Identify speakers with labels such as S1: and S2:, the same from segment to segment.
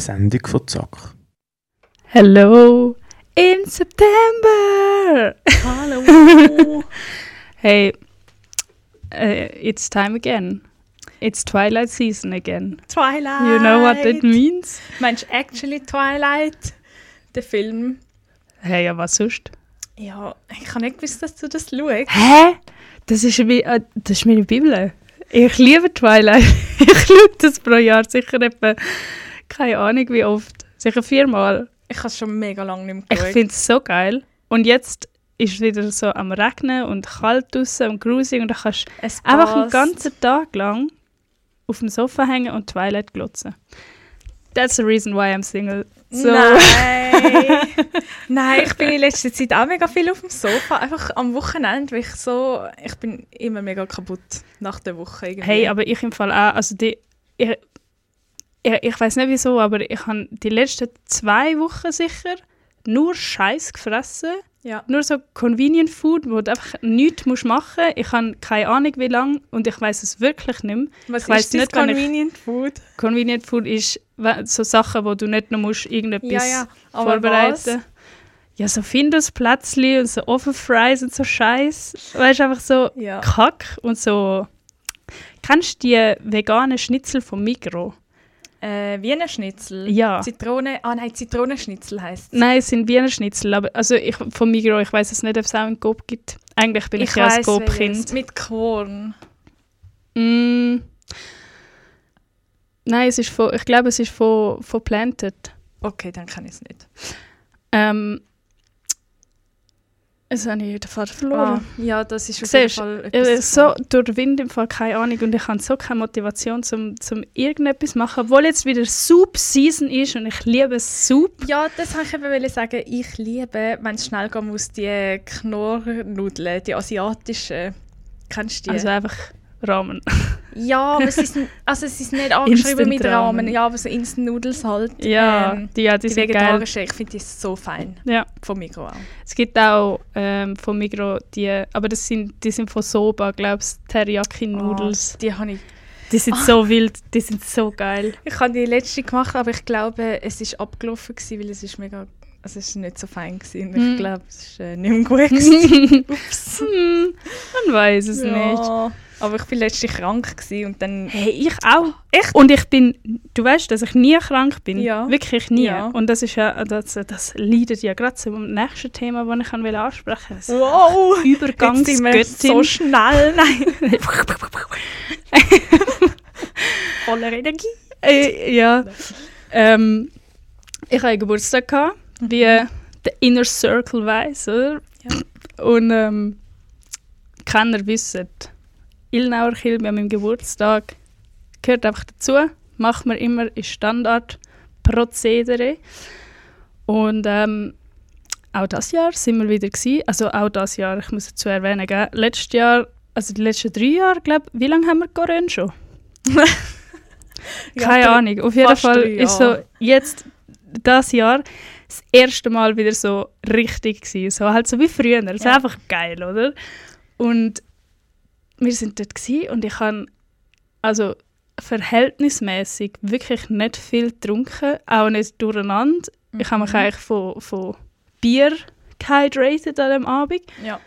S1: Sendung von Zack.
S2: Hello in September!
S3: Hallo!
S2: Hey, uh, it's time again. It's Twilight season again.
S3: Twilight!
S2: You know what that means?
S3: Meinst du actually Twilight? Der Film?
S2: Hey, ja, was sonst?
S3: Ja, ich habe nicht gewusst, dass du das schaust.
S2: Hä? Das ist, wie, äh, das ist meine Bibel. Ich liebe Twilight. ich schaue das pro Jahr sicher etwa, keine Ahnung wie oft. Sicher viermal.
S3: Ich habe es schon mega lange nicht mehr
S2: Ich
S3: geschaut.
S2: finde es so geil. Und jetzt ist es wieder so am Regnen und kalt draußen und grusig und dann kannst du einfach einen ganzen Tag lang auf dem Sofa hängen und Twilight glotzen. That's the reason why I'm single. So.
S3: Nein! Nein, ich bin in letzter Zeit auch mega viel auf dem Sofa. Einfach am Wochenende, weil ich so... Ich bin immer mega kaputt nach der Woche irgendwie.
S2: Hey, aber ich im Fall auch. Also die, ich ich, ich weiß nicht wieso, aber ich habe die letzten zwei Wochen sicher nur Scheiß gefressen.
S3: Ja.
S2: Nur so Convenient Food, wo du einfach nichts musst machen musst. Ich habe keine Ahnung wie lange und ich weiß es wirklich nicht mehr.
S3: Was
S2: ich
S3: ist
S2: nicht, wenn ich-
S3: Convenient Food?
S2: Convenient Food ist so Sachen, wo du nicht noch musst irgendetwas
S3: Ja, ja.
S2: Vorbereiten Ja, so Findusplätzli und so Ofenfries und so Scheiß. Weißt du, einfach so
S3: Ja.
S2: Kack und so. Kennst du die veganen Schnitzel vom Migro?
S3: Äh, Wiener Schnitzel?
S2: Ja.
S3: Zitrone... Ah nein, Zitronenschnitzel heisst es.
S2: Nein, es sind Wiener Schnitzel, aber also ich, vom Migro, ich weiß es nicht, ob es auch in Coop gibt. Eigentlich bin ich, ja ein Coop-Kind.
S3: welches. Mit Korn.
S2: Mm. Nein, es ist von, ich glaube, es ist von, von Planted.
S3: Okay, dann kann ich es nicht.
S2: Ähm, jetzt habe ich den Vater verloren.
S3: Ah, ja, das ist auf jeden Fall
S2: Äh,
S3: etwas
S2: so durch den Wind im Fall keine Ahnung und ich habe so keine Motivation zum, zum irgendetwas machen, obwohl jetzt wieder Soup-Season ist und ich liebe Soup.
S3: Ja, das wollte ich eben sagen. Ich liebe, wenn es schnell gehen muss, die Knorrnudeln, die asiatischen. Kennst du die?
S2: Also einfach Ramen.
S3: ja, aber sie sind, also sie sind nicht angeschrieben mit. Ramen. Ja, aber so Instant Noodles halt.
S2: Ja,
S3: Ähm,
S2: die, ja, die,
S3: die
S2: sind geil.
S3: vegetarischen, ich finde die so fein.
S2: Ja.
S3: Von Migros auch.
S2: Es gibt auch ähm, von Migro die, aber das sind, die sind von Soba, glaube ich, Teriyaki-Noodles.
S3: Ah, die habe ich...
S2: Die sind so wild, die sind so geil.
S3: Ich habe die letzte gemacht, aber ich glaube, es ist abgelaufen gewesen, weil es ist mega... Es ist nicht so fein gewesen. Ich glaube, es ist äh, nicht mehr gut gewesen. Ups.
S2: Hm, man weiß es nicht.
S3: Ja. Aber ich war letztens krank gewesen und dann...
S2: Hey, ich auch.
S3: Echt?
S2: Und ich bin, du weißt, dass ich nie krank bin.
S3: Ja.
S2: Wirklich nie.
S3: Ja.
S2: Und das ist ja, das, das leidet ja gerade zum nächsten Thema, das ich ansprechen will.
S3: Wow!
S2: Übergangsgöttin.
S3: so schnell. Nein. Voller Energie.
S2: äh, ja. Ähm, ich hatte einen Geburtstag, gehabt, wie der Inner Circle weiss, oder?
S3: Ja.
S2: Und ähm, Kenner wissen, Ilnauer Kilbe an meinem Geburtstag gehört einfach dazu. Macht man immer, ist Standardprozedere. Und ähm, auch das Jahr sind wir wieder gewesen. Also auch das Jahr, ich muss dazu erwähnen, gell? letztes Jahr, also die letzten drei Jahre, glaube wie lange haben wir Corona schon? Keine
S3: Ja,
S2: Ahnung. Auf jeden Fall ist so jetzt das Jahr das erste Mal wieder so richtig gewesen. So halt so wie früher. Ist
S3: Ja.
S2: einfach geil, oder? Und wir sind dort gewesen und ich habe also verhältnismäßig wirklich nicht viel getrunken, auch nicht durcheinander. Ich habe mich
S3: Mhm.
S2: eigentlich von, von Bier gehydratet an dem Abend.
S3: Ja.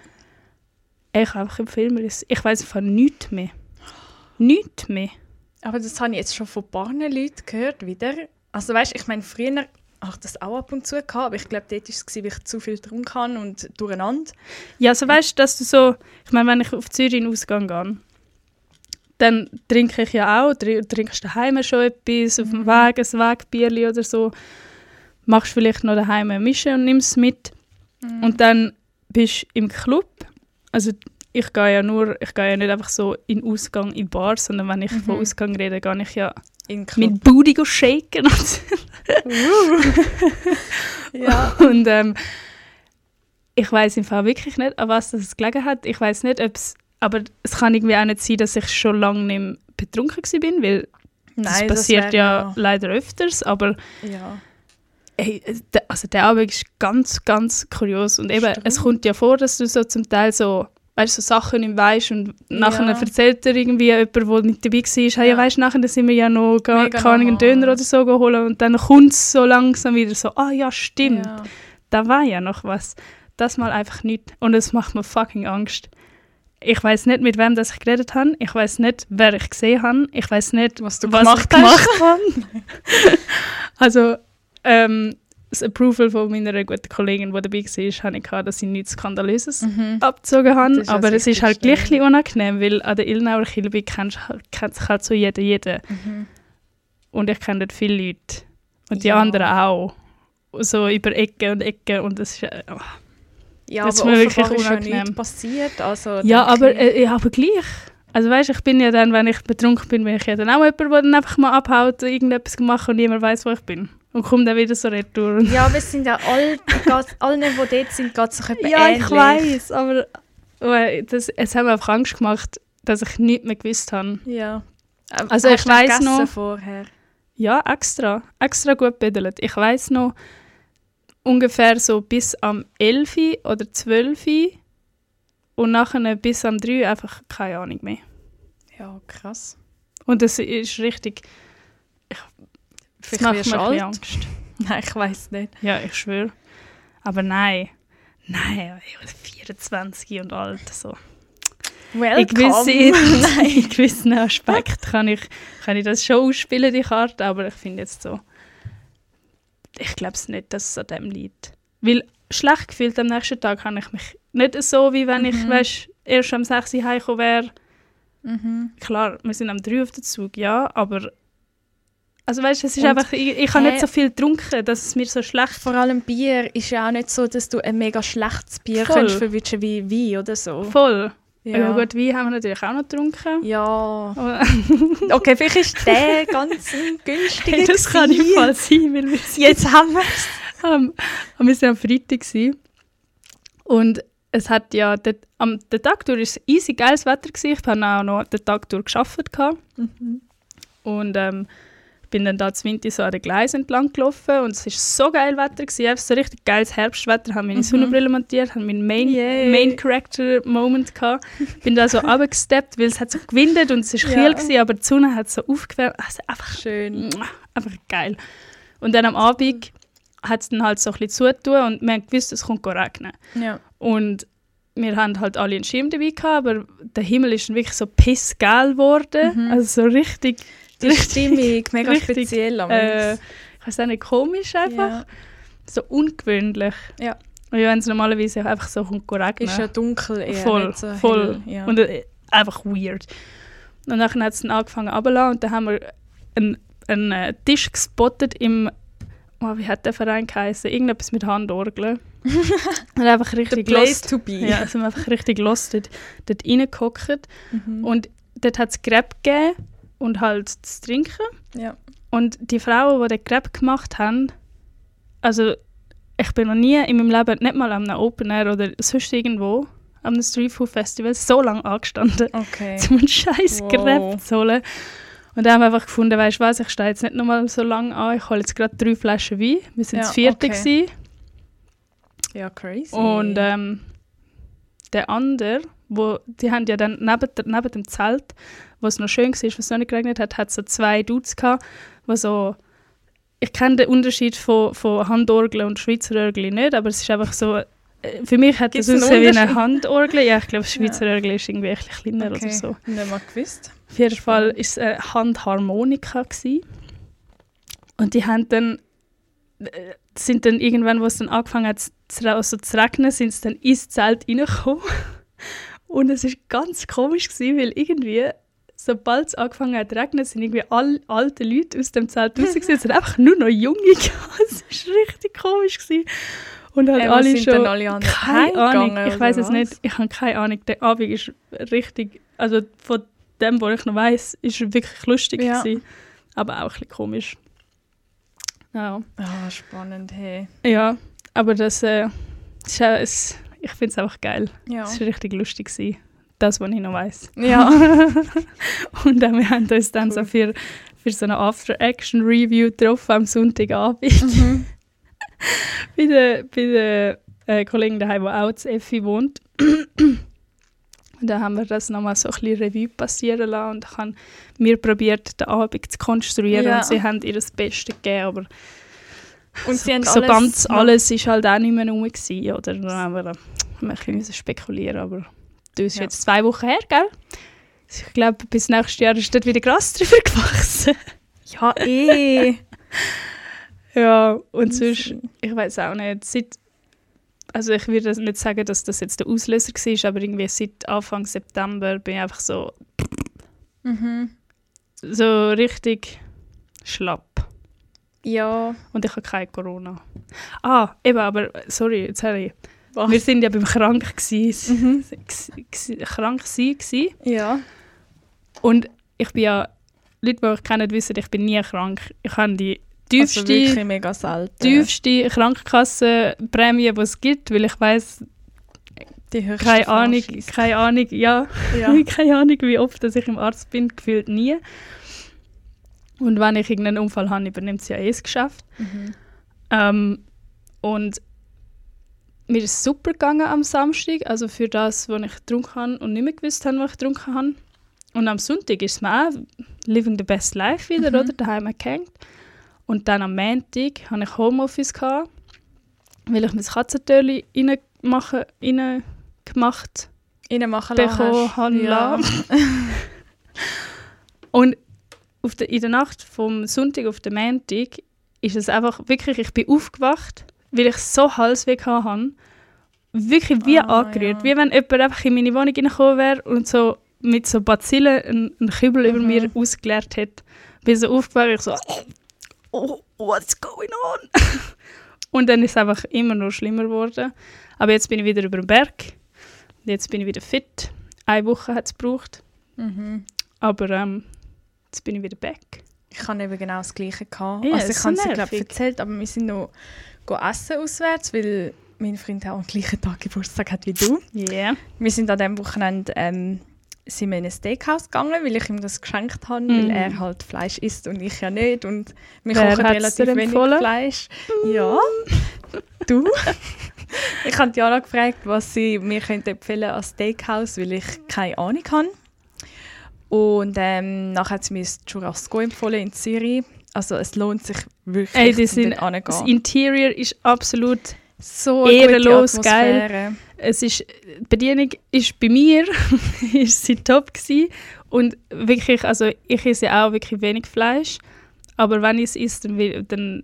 S2: Ich habe einfach mir das. Ich weiß von nichts mehr. Nichts mehr.
S3: Aber das habe ich jetzt schon von ein paar Leuten gehört wieder. Also weißt, ich meine, früher habe ich das auch ab und zu gehabt, aber ich glaube, dort war es, weil ich zu viel getrunken habe und durcheinander.
S2: Ja, also weißt du, dass du so, ich meine, wenn ich auf Zürich in den Ausgang gehe, dann trinke ich ja auch, tr trinkst daheim schon etwas, auf dem Weg ein Wegbierli oder so, machst vielleicht noch daheim eine Mische und nimmst es mit und dann bist du im Club, also ich gehe ja nur, ich gehe ja nicht einfach so in den Ausgang in Bar, sondern wenn ich von
S3: Mhm.
S2: Ausgang rede, gehe ich ja. Mit Booty shaken und
S3: Ja.
S2: Und ähm, ich weiß im Fall wirklich nicht, an was das gelegen hat. Ich weiß nicht, ob es, aber es kann irgendwie auch nicht sein, dass ich schon lange nicht mehr betrunken war, bin, weil das
S3: Nein,
S2: passiert
S3: wär
S2: ja leider öfters. Aber
S3: ja.
S2: ey, der, also der Abend ist ganz, ganz kurios und eben, es
S3: Stimmt.
S2: kommt ja vor, dass du so zum Teil so weißt, so Sachen nicht weißt und nachher
S3: Ja.
S2: erzählt dir irgendwie jemand, der mit dabei war, hey, ja. Weißt, nachher sind wir ja noch gar einen. Döner oder so geholt und dann kommt es so langsam wieder so, ah ja, stimmt,
S3: Ja.
S2: da war ja noch was. Das mal einfach nicht. Und es macht mir fucking Angst. Ich weiß nicht, mit wem das ich geredet habe. Ich weiß nicht, wer ich gesehen habe. Ich weiß nicht,
S3: Was du
S2: was
S3: gemacht
S2: ich gemacht habe. also, ähm, das Approval von meiner guten Kollegin, die dabei war, hatte ich, gehabt, dass sie nichts Skandalöses
S3: Mhm.
S2: abgezogen habe.
S3: Das ist
S2: Aber es ist halt gleich unangenehm, weil an der Ilnauer Kilby kennt, sich halt so jeder jeden.
S3: Mhm.
S2: Und ich kenne dort viele Leute. Und die
S3: Ja.
S2: anderen auch. So über Ecken und Ecken. Und das ist, oh.
S3: Ja,
S2: Das ist
S3: aber
S2: mir wirklich
S3: ist
S2: unangenehm.
S3: nichts passiert. Also,
S2: Ja, aber,
S3: ich-
S2: äh, ja, aber gleich. Also weißt, ich bin ja dann, wenn ich betrunken bin, bin ich ja dann auch jemand, der dann einfach mal abhaut, irgendetwas gemacht und niemand weiß, wo ich bin. Und kommt dann wieder so retour.
S3: Ja, aber es sind ja alle, allen, die dort sind, geht es sich etwa
S2: ja,
S3: ähnlich.
S2: ich weiß, aber das, es hat mir einfach Angst gemacht, dass ich nichts mehr gewusst habe.
S3: Ja. Ähm,
S2: Also ich
S3: gegessen
S2: noch-
S3: vorher.
S2: Ja, extra. Extra gut bedelt. Ich weiß noch ungefähr so bis am 11 oder 12 und nachher bis am 3 einfach keine Ahnung mehr.
S3: Ja, krass.
S2: Und das ist richtig. Das
S3: Vielleicht
S2: macht
S3: wirst
S2: mir
S3: alt.
S2: Angst.
S3: Nein, ich weiß nicht.
S2: Ja, ich schwöre. Aber nein. Nein, ich bin 24 und alt. So. In
S3: Welcome.
S2: gewissen, in gewissen Aspekten kann ich, kann ich das schon ausspielen, die Karte, aber ich finde jetzt so, ich glaube es nicht, dass es an dem liegt. Weil schlecht gefühlt am nächsten Tag habe ich mich nicht so, wie wenn ich
S3: Mhm.
S2: weißt, erst am 6 Uhr heimgekommen wäre.
S3: Mhm.
S2: Klar, wir sind am 3 auf dem Zug, ja, aber also weißt, es ist
S3: Und-
S2: einfach, ich, ich habe nicht so viel getrunken, dass es mir so schlecht
S3: Vor allem Bier ist ja auch nicht so, dass du ein mega schlechtes Bier
S2: Voll.
S3: kannst verwischen wie Wein oder so.
S2: voll. Ja. gut, Wein haben wir natürlich auch noch getrunken.
S3: Ja. Okay, vielleicht ist der ganz ein günstiger.
S2: Hey, das kann im Fall sein, weil wir
S3: Jetzt haben wir es.
S2: am, wir sind am Freitag gewesen. und es hat ja, der, am, der Tag durch ist easy geiles Wetter gewesen. Ich habe auch noch den Tag durch gearbeitet gehabt. und ähm, bin dann da Winter so an den Gleisen entlang gelaufen und es ist so geil Wetter gewesen, so richtig geiles Herbstwetter, habe meine Sonnenbrille montiert, habe meinen Main. Main Character Moment gehabt, bin da so runtergesteppt, weil es hat so gewindet und es ist
S3: Ja.
S2: kühl gewesen, aber die Sonne hat so aufgewärmt, also einfach
S3: Schön.
S2: Einfach geil. Und dann am Abend hat es dann halt so ein bisschen zugetan und wir haben gewusst, es kommt regnen.
S3: Ja.
S2: Und wir haben halt alle einen Schirm dabei gehabt, aber der Himmel ist dann wirklich so pissgeil geworden.
S3: Mhm.
S2: Also so richtig,
S3: Die
S2: Richtig-
S3: Stimmung, mega
S2: richtig,
S3: speziell.
S2: äh, ich weiß auch nicht, komisch einfach.
S3: ja.
S2: So ungewöhnlich.
S3: Ja.
S2: Und wenn es normalerweise einfach so kommt regnen.
S3: Ist ja dunkel eher,
S2: voll,
S3: so
S2: voll.
S3: hell. Ja.
S2: Und äh, einfach weird. Und dann hat es dann angefangen runterzulassen und dann haben wir einen, einen äh, Tisch gespottet im, oh, wie hat der Verein geheißen? Irgendetwas mit Handorgeln. und einfach
S3: The
S2: richtig
S3: place
S2: lost.
S3: to be.
S2: Ja, sind wir einfach richtig lost dort, dort reingehockt.
S3: Mhm.
S2: Und dort hat es Crepe gegeben und halt zu trinken.
S3: ja.
S2: Und die Frauen, die den Crepe gemacht haben, also ich bin noch nie in meinem Leben, nicht mal am Open Air oder sonst irgendwo, am Street Food Festival, so lange angestanden,
S3: Okay.
S2: um einen scheiß
S3: Wow.
S2: Crepe zu holen. Und dann haben wir einfach gefunden, weißt du was, ich stehe jetzt nicht nochmal so lange an, ich hole jetzt gerade drei Flaschen Wein. Wir sind
S3: Ja,
S2: das vierte
S3: okay.
S2: gewesen.
S3: Ja, crazy.
S2: Und ähm, der andere, wo, die haben ja dann neben, neben dem Zelt, wo es noch schön war, was es noch nicht geregnet hat, hat so zwei Dudes gehabt, die so ich kenne den Unterschied von, von Handorgel und Schweizer Orgel nicht, aber es ist einfach so, äh, für mich hat
S3: Gibt's
S2: das ausgesehen wie eine? Handorgel. Ja, ich glaube, Schweizer Orgel ist irgendwie ein kleiner
S3: okay.
S2: oder so.
S3: Nicht mal gewusst.
S2: Auf jeden Fall war es eine Handharmonika. Gewesen. Und die haben dann, äh, sind dann irgendwann, wo es dann angefangen hat zu, also zu regnen, sind sie dann ins Zelt reingekommen. Und es war ganz komisch, gewesen, weil irgendwie, sobald es angefangen hat zu regnen, sind irgendwie alle alte Leute aus dem Zelt raus. gewesen. Es sind einfach nur noch Junge gehabt. Es war richtig komisch. Gewesen. Und halt
S3: Äh, wo
S2: alle
S3: sind
S2: schon...
S3: alle anderen
S2: Keine Ahnung, ich weiß es nicht. Ich habe keine Ahnung. Der Abend ist richtig, also von dem, was ich noch weiß, ist wirklich lustig
S3: Ja.
S2: gewesen, aber auch ein bisschen komisch. Ja,
S3: Ah, spannend, hey.
S2: ja aber das, äh, ist, ich finde es einfach geil.
S3: Ja.
S2: Es war richtig lustig gewesen. Das, was ich noch weiß.
S3: Ja.
S2: Und dann, wir haben uns dann so
S3: Cool.
S2: für, für so eine After-Action-Review getroffen am Sonntagabend
S3: mhm.
S2: bei der, bei der äh, Kollegin daheim, die auch zu Effi wohnt. Und dann haben wir das nochmal so ein bisschen Revue passieren lassen und ich habe mir probiert, den Abend zu konstruieren
S3: Ja.
S2: und sie haben ihr das Beste gegeben, aber
S3: Und
S2: so,
S3: haben
S2: so
S3: alles
S2: ganz alles ist halt auch nicht mehr rum gewesen, oder? Dann haben wir, äh, haben wir ein bisschen müssen spekulieren, aber das ist
S3: Ja.
S2: jetzt zwei Wochen her, gell? Ich glaube, bis nächstes Jahr ist dort wieder Gras drüber gewachsen.
S3: Ja, eh.
S2: Ja, und sonst, ich weiß auch nicht, seit, also ich würde nicht sagen, dass das jetzt der Auslöser war, aber irgendwie seit Anfang September bin ich einfach so,
S3: Mhm.
S2: so richtig schlapp.
S3: Ja.
S2: Und ich habe kein Corona. Ah, eben, aber, sorry, jetzt habe ich,
S3: Was?
S2: wir sind ja beim krank gewesen,
S3: Mhm.
S2: krank sein gsi.
S3: Ja.
S2: und ich bin ja, Leute, die mich kennen, wissen, ich bin nie krank. Ich habe die tiefste,
S3: Also wirklich mega selten.
S2: tiefste Krankenkassenprämie, die es gibt, weil ich weiß keine Ahnung,
S3: Franchise.
S2: keine Ahnung, ja,
S3: Ja.
S2: keine Ahnung, wie oft dass ich im Arzt bin, gefühlt nie. Und wenn ich irgendeinen Unfall habe, übernimmt es ja eh das Geschäft.
S3: Mhm.
S2: Ähm, und mir ist es super gegangen am Samstag, also für das, was ich getrunken habe und nicht mehr gewusst habe, was ich getrunken habe. Und am Sonntag ist es mir auch living the best life wieder,
S3: Mhm.
S2: oder? Daheim gehängt. Und dann am Montag hatte ich Homeoffice, gehabt, weil ich mein Katzentörli reingemacht rein gemacht
S3: lassen
S2: bekommen habe.
S3: Ja.
S2: lassen. Und auf der, in der Nacht vom Sonntag auf den Montag ist es einfach wirklich, ich bin aufgewacht, weil ich so Halsweh hatte. Wirklich wie
S3: Ah,
S2: angerührt.
S3: ja.
S2: Wie wenn jemand einfach in meine Wohnung reingekommen wäre und so mit so Bazillen einen, einen Kübel über
S3: Mhm.
S2: mir ausgeleert hätte. Bin so aufgewacht, ich so, oh, what's going on? und dann ist es einfach immer noch schlimmer geworden. Aber jetzt bin ich wieder über den Berg. Jetzt bin ich wieder fit. Eine Woche hat es gebraucht.
S3: Mhm.
S2: Aber ähm, jetzt bin ich wieder back.
S3: Ich hatte eben genau das Gleiche. Gehabt.
S2: Ja,
S3: also
S2: es
S3: ich habe es dir, glaub,
S2: nervig.
S3: erzählt, aber wir sind noch essen auswärts, weil mein Freund auch am gleichen Tag Geburtstag hat wie du.
S2: Yeah.
S3: Wir sind an diesem Wochenende ähm, sind wir in ein Steakhouse gegangen, weil ich ihm das geschenkt habe,
S2: Mhm.
S3: weil er halt Fleisch isst und ich ja nicht. Und wir
S2: Wer
S3: kochen relativ wenig
S2: empfohlen?
S3: Fleisch. Ja, du. ich habe Jana gefragt, was sie mir könnte empfehlen als Steakhouse, weil ich keine Ahnung habe. Und ähm, nachher hat sie mir das Churrasco empfohlen in Zürich. Also es lohnt sich wirklich,
S2: Ey, die sind, das. Interior ist absolut
S3: So
S2: ehrenlos geil. Es ist, die Bedienung ist bei mir ist sie top gewesen. und wirklich, also ich esse auch wirklich wenig Fleisch, aber wenn ich es esse, dann, dann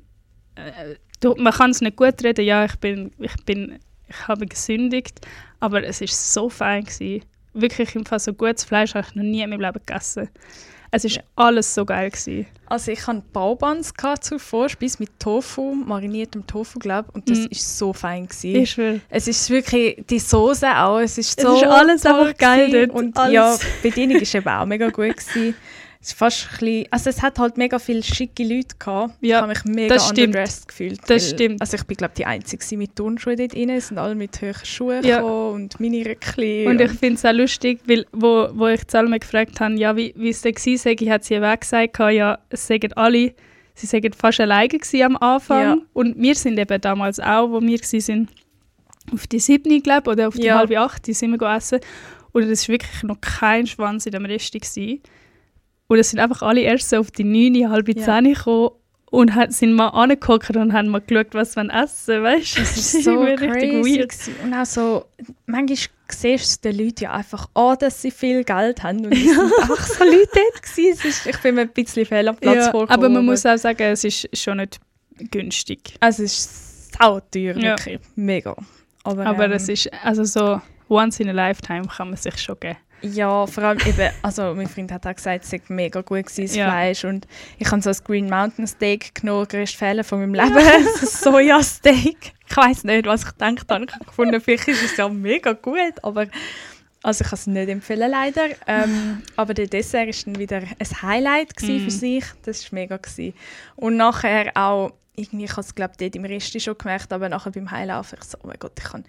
S2: äh, man kann es nicht gut reden, ja, ich bin, ich bin, ich habe gesündigt, aber es ist so fein gewesen. Wirklich im Fall so gutes Fleisch habe ich noch nie in meinem Leben gegessen. Es ist alles so geil gewesen.
S3: Also ich hatte Baubans zur Vorspeise mit Tofu, mariniertem Tofu, glaube und das
S2: Mm.
S3: ist so fein gewesen.
S2: Ich schwöre.
S3: Es ist wirklich die Soße auch, es ist
S2: Es
S3: so
S2: ist alles einfach geil dort,
S3: und
S2: alles.
S3: ja, die Bedienung ist eben auch mega gut gewesen. Es ist fast ein bisschen, also es hat halt mega viele schicke Leute gehabt.
S2: Ja,
S3: ich habe mich mega
S2: das stimmt.
S3: underdressed gefühlt.
S2: Das
S3: weil-
S2: stimmt.
S3: Also ich bin glaube die Einzige mit Turnschuhen dort rein, es sind alle mit hohen Schuhen
S2: Ja.
S3: und Mini-Röckchen.
S2: Und ich finde es auch lustig, weil wo, wo ich Salme gefragt habe, ja, wie, wie es da war, sage ich, hat sie auch gesagt, ja, es sagen alle, sie sagen fast alleine am Anfang.
S3: Ja.
S2: Und wir sind eben damals auch, wo wir waren, auf die siebte, glaube oder auf die
S3: Ja.
S2: halbe acht, sind wir gegessen. Und es war wirklich noch kein Schwanz in dem Rest. Gewesen. Und es sind einfach alle erst so auf die neunte, halbe
S3: Ja.
S2: zehn gekommen und hat, sind mal angeguckt und haben mal geschaut, was wir essen, weißt du?
S3: Das ist so crazy. Und auch so, manchmal siehst du den Leuten ja einfach an, dass sie viel Geld haben. Und es sind einfach so Leute dort gewesen. Es ist, ich bin mir ein bisschen fehl am Platz
S2: Ja,
S3: vorgekommen.
S2: aber man muss auch sagen, es ist schon nicht günstig.
S3: Also es ist sauteuer,
S2: Ja.
S3: wirklich. Mega. Aber,
S2: Aber
S3: ähm,
S2: es ist, also so once in a lifetime kann man sich schon geben.
S3: Ja, vor allem eben, also mein Freund hat auch gesagt, es sei mega gut gewesen, das
S2: Ja.
S3: Fleisch. Und ich habe so ein Green Mountain Steak genommen, größte Fehler von meinem Leben. so ein Soja-Steak. Ich weiß nicht, was ich gedacht habe. Ich habe gefunden, vielleicht ist es ja mega gut, aber also ich kann es nicht empfehlen, leider. Ähm, aber der Dessert war dann wieder ein Highlight
S2: Mm.
S3: für sich. Das war mega. Gewesen. Und nachher auch, irgendwie, ich habe es glaube dort im Rest schon gemerkt, aber nachher beim Heilaufen, ich so, oh mein Gott, ich habe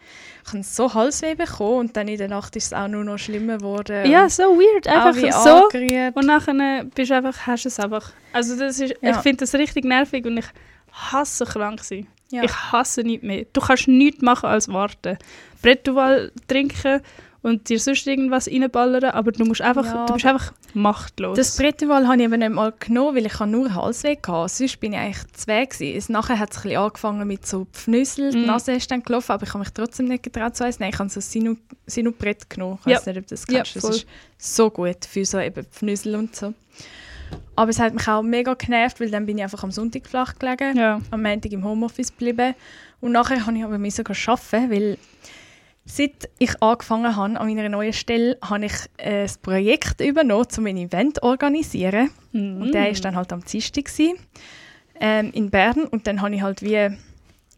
S3: ich habe so Halsweh bekommen und dann in der Nacht ist es auch nur noch schlimmer geworden.
S2: Ja, so weird. Einfach so.
S3: angerührt.
S2: Und nachher bist einfach, hast du es einfach. Also das ist,
S3: Ja.
S2: ich finde das richtig nervig und ich hasse krank sein.
S3: Ja.
S2: Ich hasse nichts mehr. Du kannst nichts machen als warten. Brettuval trinken und dir sonst irgendwas reinballern, aber du musst einfach,
S3: Ja,
S2: du bist einfach machtlos.
S3: Das Brettenwall habe ich aber nicht mal genommen, weil ich nur Halsweh hatte. Sonst bin ich eigentlich zwei gewesen. Es- Nachher hat es ein angefangen mit so Pfnüssel. Die
S2: Mhm.
S3: Nase ist dann gelaufen, aber ich habe mich trotzdem nicht getraut zu essen. Nein, ich habe so Sinu Sinubrett genommen. Ich
S2: Ja.
S3: weiß nicht, ob das
S2: Ja,
S3: kennst. das
S2: voll.
S3: ist so gut für so eben Pfnüssel und so. Aber es hat mich auch mega genervt, weil dann bin ich einfach am Sonntag flach gelegen.
S2: ja.
S3: am Montag im Homeoffice geblieben. Und nachher habe ich aber müssen arbeiten, weil seit ich angefangen habe an meiner neuen Stelle, habe ich ein Projekt übernommen, um ein Event zu organisieren.
S2: Mhm.
S3: Und der war dann halt am Dienstag ähm, in Bern. Und dann habe ich halt wie,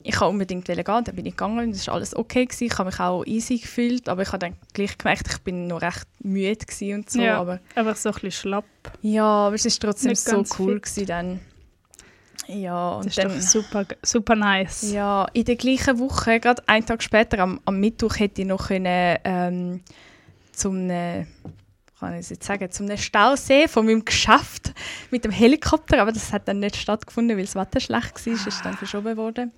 S3: ich wollte unbedingt gehen, dann bin ich gegangen und es war alles okay. Gewesen. Ich habe mich auch easy gefühlt, aber ich habe dann gleich gemerkt, ich bin noch recht müde gewesen und so.
S2: Ja.
S3: Aber
S2: Einfach so ein bisschen schlapp.
S3: ja, aber es ist trotzdem
S2: Nicht
S3: so cool
S2: fit.
S3: gewesen dann. Ja, und
S2: Das ist
S3: dann...
S2: doch super, super nice.
S3: Ja, in der gleichen Woche, gerade einen Tag später, am, am Mittwoch, hätte ich noch können, ähm, zum ne, kann ich es jetzt sagen, zum ne Stausee von meinem Geschäft mit dem Helikopter, aber das hat dann nicht stattgefunden, weil das Wetter schlecht war, ist dann verschoben worden.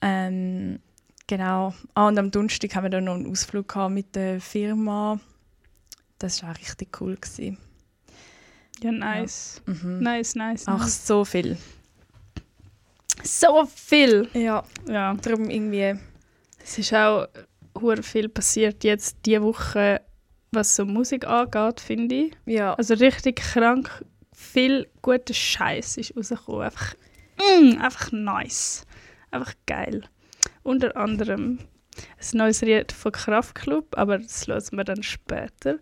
S3: Ähm, genau. Ah, und am Donnerstag haben wir dann noch einen Ausflug gehabt mit der Firma. Das war auch richtig cool. Gewesen.
S2: Ja, nice.
S3: Mhm.
S2: Nice, nice.
S3: Ach,
S2: nice.
S3: so viel.
S2: So viel.
S3: Ja,
S2: Ja.
S3: darum irgendwie...
S2: Es ist auch viel passiert jetzt diese Woche, was so Musik angeht, finde ich.
S3: Ja,
S2: Also richtig krank. Viel guter Scheiß ist rausgekommen. Einfach, mm, einfach nice. Einfach geil. Unter anderem ein neues Lied von Kraftklub, aber das hören wir dann später.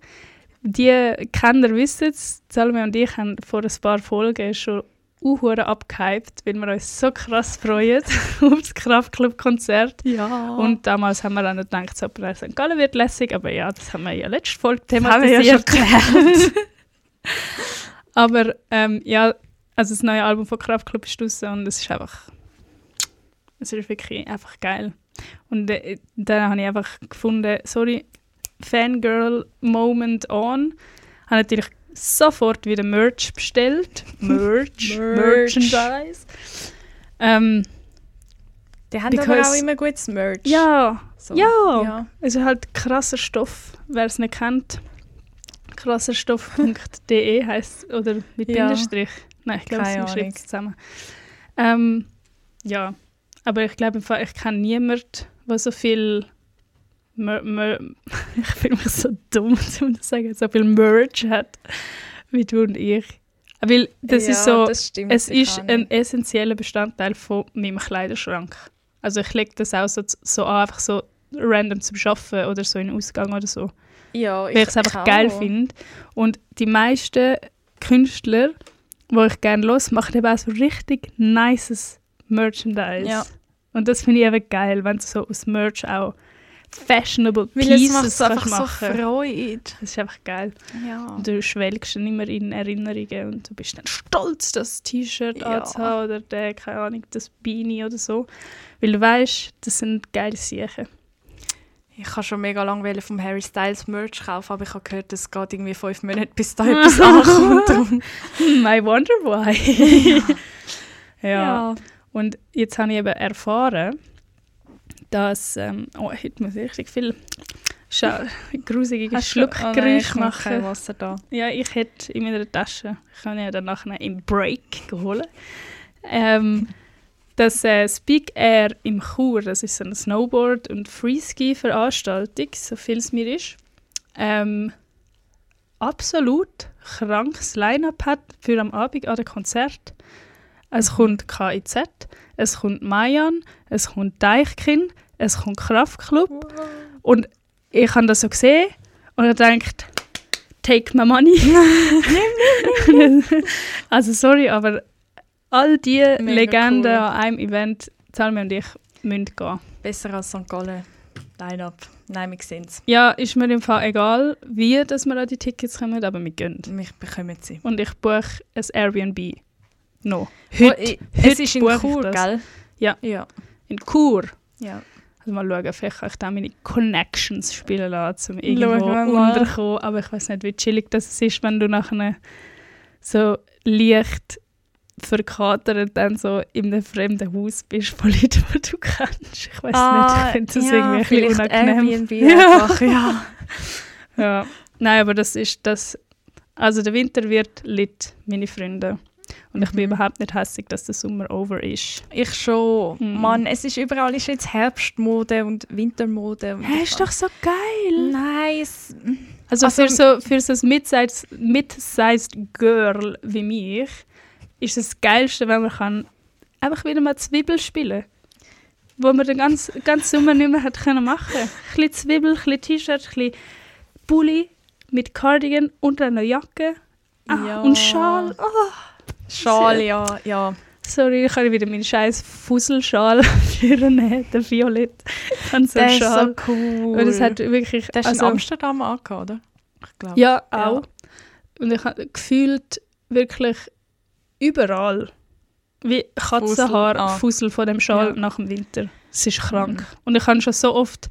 S2: Die Kenner wissen es, Salome und ich haben vor ein paar Folgen schon uhure abgehypt, weil wir uns so krass freuen auf das Kraftclub-Konzert.
S3: ja.
S2: Und damals haben wir auch nicht gedacht, so, bei St. Gallen wird lässig, aber ja, das haben wir ja letzte Folge
S3: haben wir
S2: thematisiert.
S3: ja schon
S2: aber ähm, ja, also das neue Album von Kraftklub ist draussen und es ist einfach, es ist wirklich einfach geil. Und äh, dann habe ich einfach gefunden, sorry, Fangirl Moment on, habe natürlich sofort wieder Merch bestellt. Merch,
S3: Merch.
S2: Merchandise. Ähm,
S3: Die haben aber auch immer gutes Merch.
S2: ja,
S3: So.
S2: ja.
S3: ja.
S2: Ist halt krasser Stoff, wer es nicht kennt. krasserstoff.de heißt oder mit
S3: Ja.
S2: Bindestrich. Nein, ich glaube, es schreibt zusammen. Ähm, ja, aber ich glaube, ich kenne niemanden, der so viel Mer Mer ich fühle mich so dumm, um das zu sagen, so viel Merch hat wie du und ich. Weil das
S3: ja,
S2: ist so,
S3: das stimmt
S2: es ist ein
S3: nicht.
S2: essentieller Bestandteil von meinem Kleiderschrank. Also ich lege das auch so, so an, einfach so random zum Arbeiten oder so in den Ausgang oder so.
S3: ja,
S2: Weil ich es einfach geil finde. Und die meisten Künstler, die ich gerne los, machen eben auch so richtig nices Merchandise.
S3: Ja.
S2: Und das finde ich eben geil, wenn du so aus Merch auch fashionable
S3: Weil es
S2: Pieces
S3: es einfach
S2: kannst
S3: so
S2: machen.
S3: Freude.
S2: Das ist einfach geil.
S3: Ja.
S2: Und du schwelgst dann immer in Erinnerungen und du bist dann stolz, das T-Shirt
S3: Ja.
S2: anzuhaben oder der, keine Ahnung, das Beanie oder so. Weil du weißt, das sind geile Sachen.
S3: Ich habe schon mega lange vom Harry Styles Merch kaufen, aber ich habe gehört, es geht irgendwie fünf Monate, bis da etwas ankommt. Darum-
S2: I wonder why. ja.
S3: ja.
S2: Und jetzt habe ich eben erfahren, dass. Ähm, oh, heute muss ich richtig viel grusige
S3: oh
S2: Schluckgeräusche
S3: ich habe kein
S2: machen.
S3: Wasser da.
S2: Ja, ich hätte in meiner Tasche, ich kann ja dann nachher im Break geholt, ähm, dass äh, Speak Air im Chur, das ist so eine Snowboard- und Freeski-Veranstaltung, so viel es mir ist, ähm, absolut krankes Line-Up hat für am Abend an dem Konzert. Es kommt KIZ, es kommt Mayan, es kommt Deichkind, es kommt Kraftklub und ich habe das so gesehen und ich gedacht, take my money. also sorry, aber all die Legenden
S3: cool.
S2: an einem Event, Salmi und ich, müssen gehen.
S3: Besser als St. Gallen Line-Up. Nein, wir sehen es.
S2: Ja, ist mir im Fall egal, wie dass wir an die Tickets kommen, aber wir gehen.
S3: Wir bekommen sie.
S2: Und ich buche ein Airbnb. No.
S3: Oh,
S2: Heute,
S3: ich-
S2: heute
S3: es ist in Chur, gell?
S2: Ja.
S3: Ja.
S2: in Chur.
S3: ja.
S2: Also mal schauen, vielleicht kann ich da meine Connections spielen lassen, um irgendwo unterkommen. Aber ich weiß nicht, wie chillig das ist, wenn du nachher so leicht verkatert dann so in einem fremden Haus bist von Leuten, die du kennst. Ich weiß nicht, ich finde das irgendwie ein bisschen
S3: Ah,
S2: unangenehm.
S3: Airbnb
S2: Ja.
S3: einfach, ja.
S2: Ja. Nein, aber das ist das. Also der Winter wird lit, meine Freunde. Und ich bin überhaupt nicht hässlich, dass der Sommer over ist.
S3: Ich schon.
S2: Mhm.
S3: Mann, es ist überall ist jetzt Herbstmode und Wintermode. Und
S2: Hä, ist doch so geil!
S3: Nein, es,
S2: Also,
S3: Also-
S2: für so, für so ein mid-sized, mid-sized Girl wie mich ist es das Geilste, wenn man kann einfach wieder mal Zwiebel spielen wo man den ganzen, ganzen Sommer nicht mehr hat können machen. Ein bisschen Zwiebel, ein bisschen T-Shirt, ein bisschen Pulli mit Cardigan und einer Jacke. Ah,
S3: Ja.
S2: Und Schal. Oh,
S3: Schal, ja, ja.
S2: sorry, ich habe wieder meinen scheiß Fusselschal für den Violett. Ich habe so
S3: Der ist so cool.
S2: Und es hat wirklich...
S3: der ist
S2: also-
S3: in Amsterdam angehabt, oder? Ich glaube.
S2: Ja, auch. Und ich habe gefühlt wirklich überall wie Katzenhaar,
S3: Fussel, ah.
S2: Fussel von dem Schal
S3: Ja.
S2: nach dem Winter. Es ist krank. Und ich habe schon so oft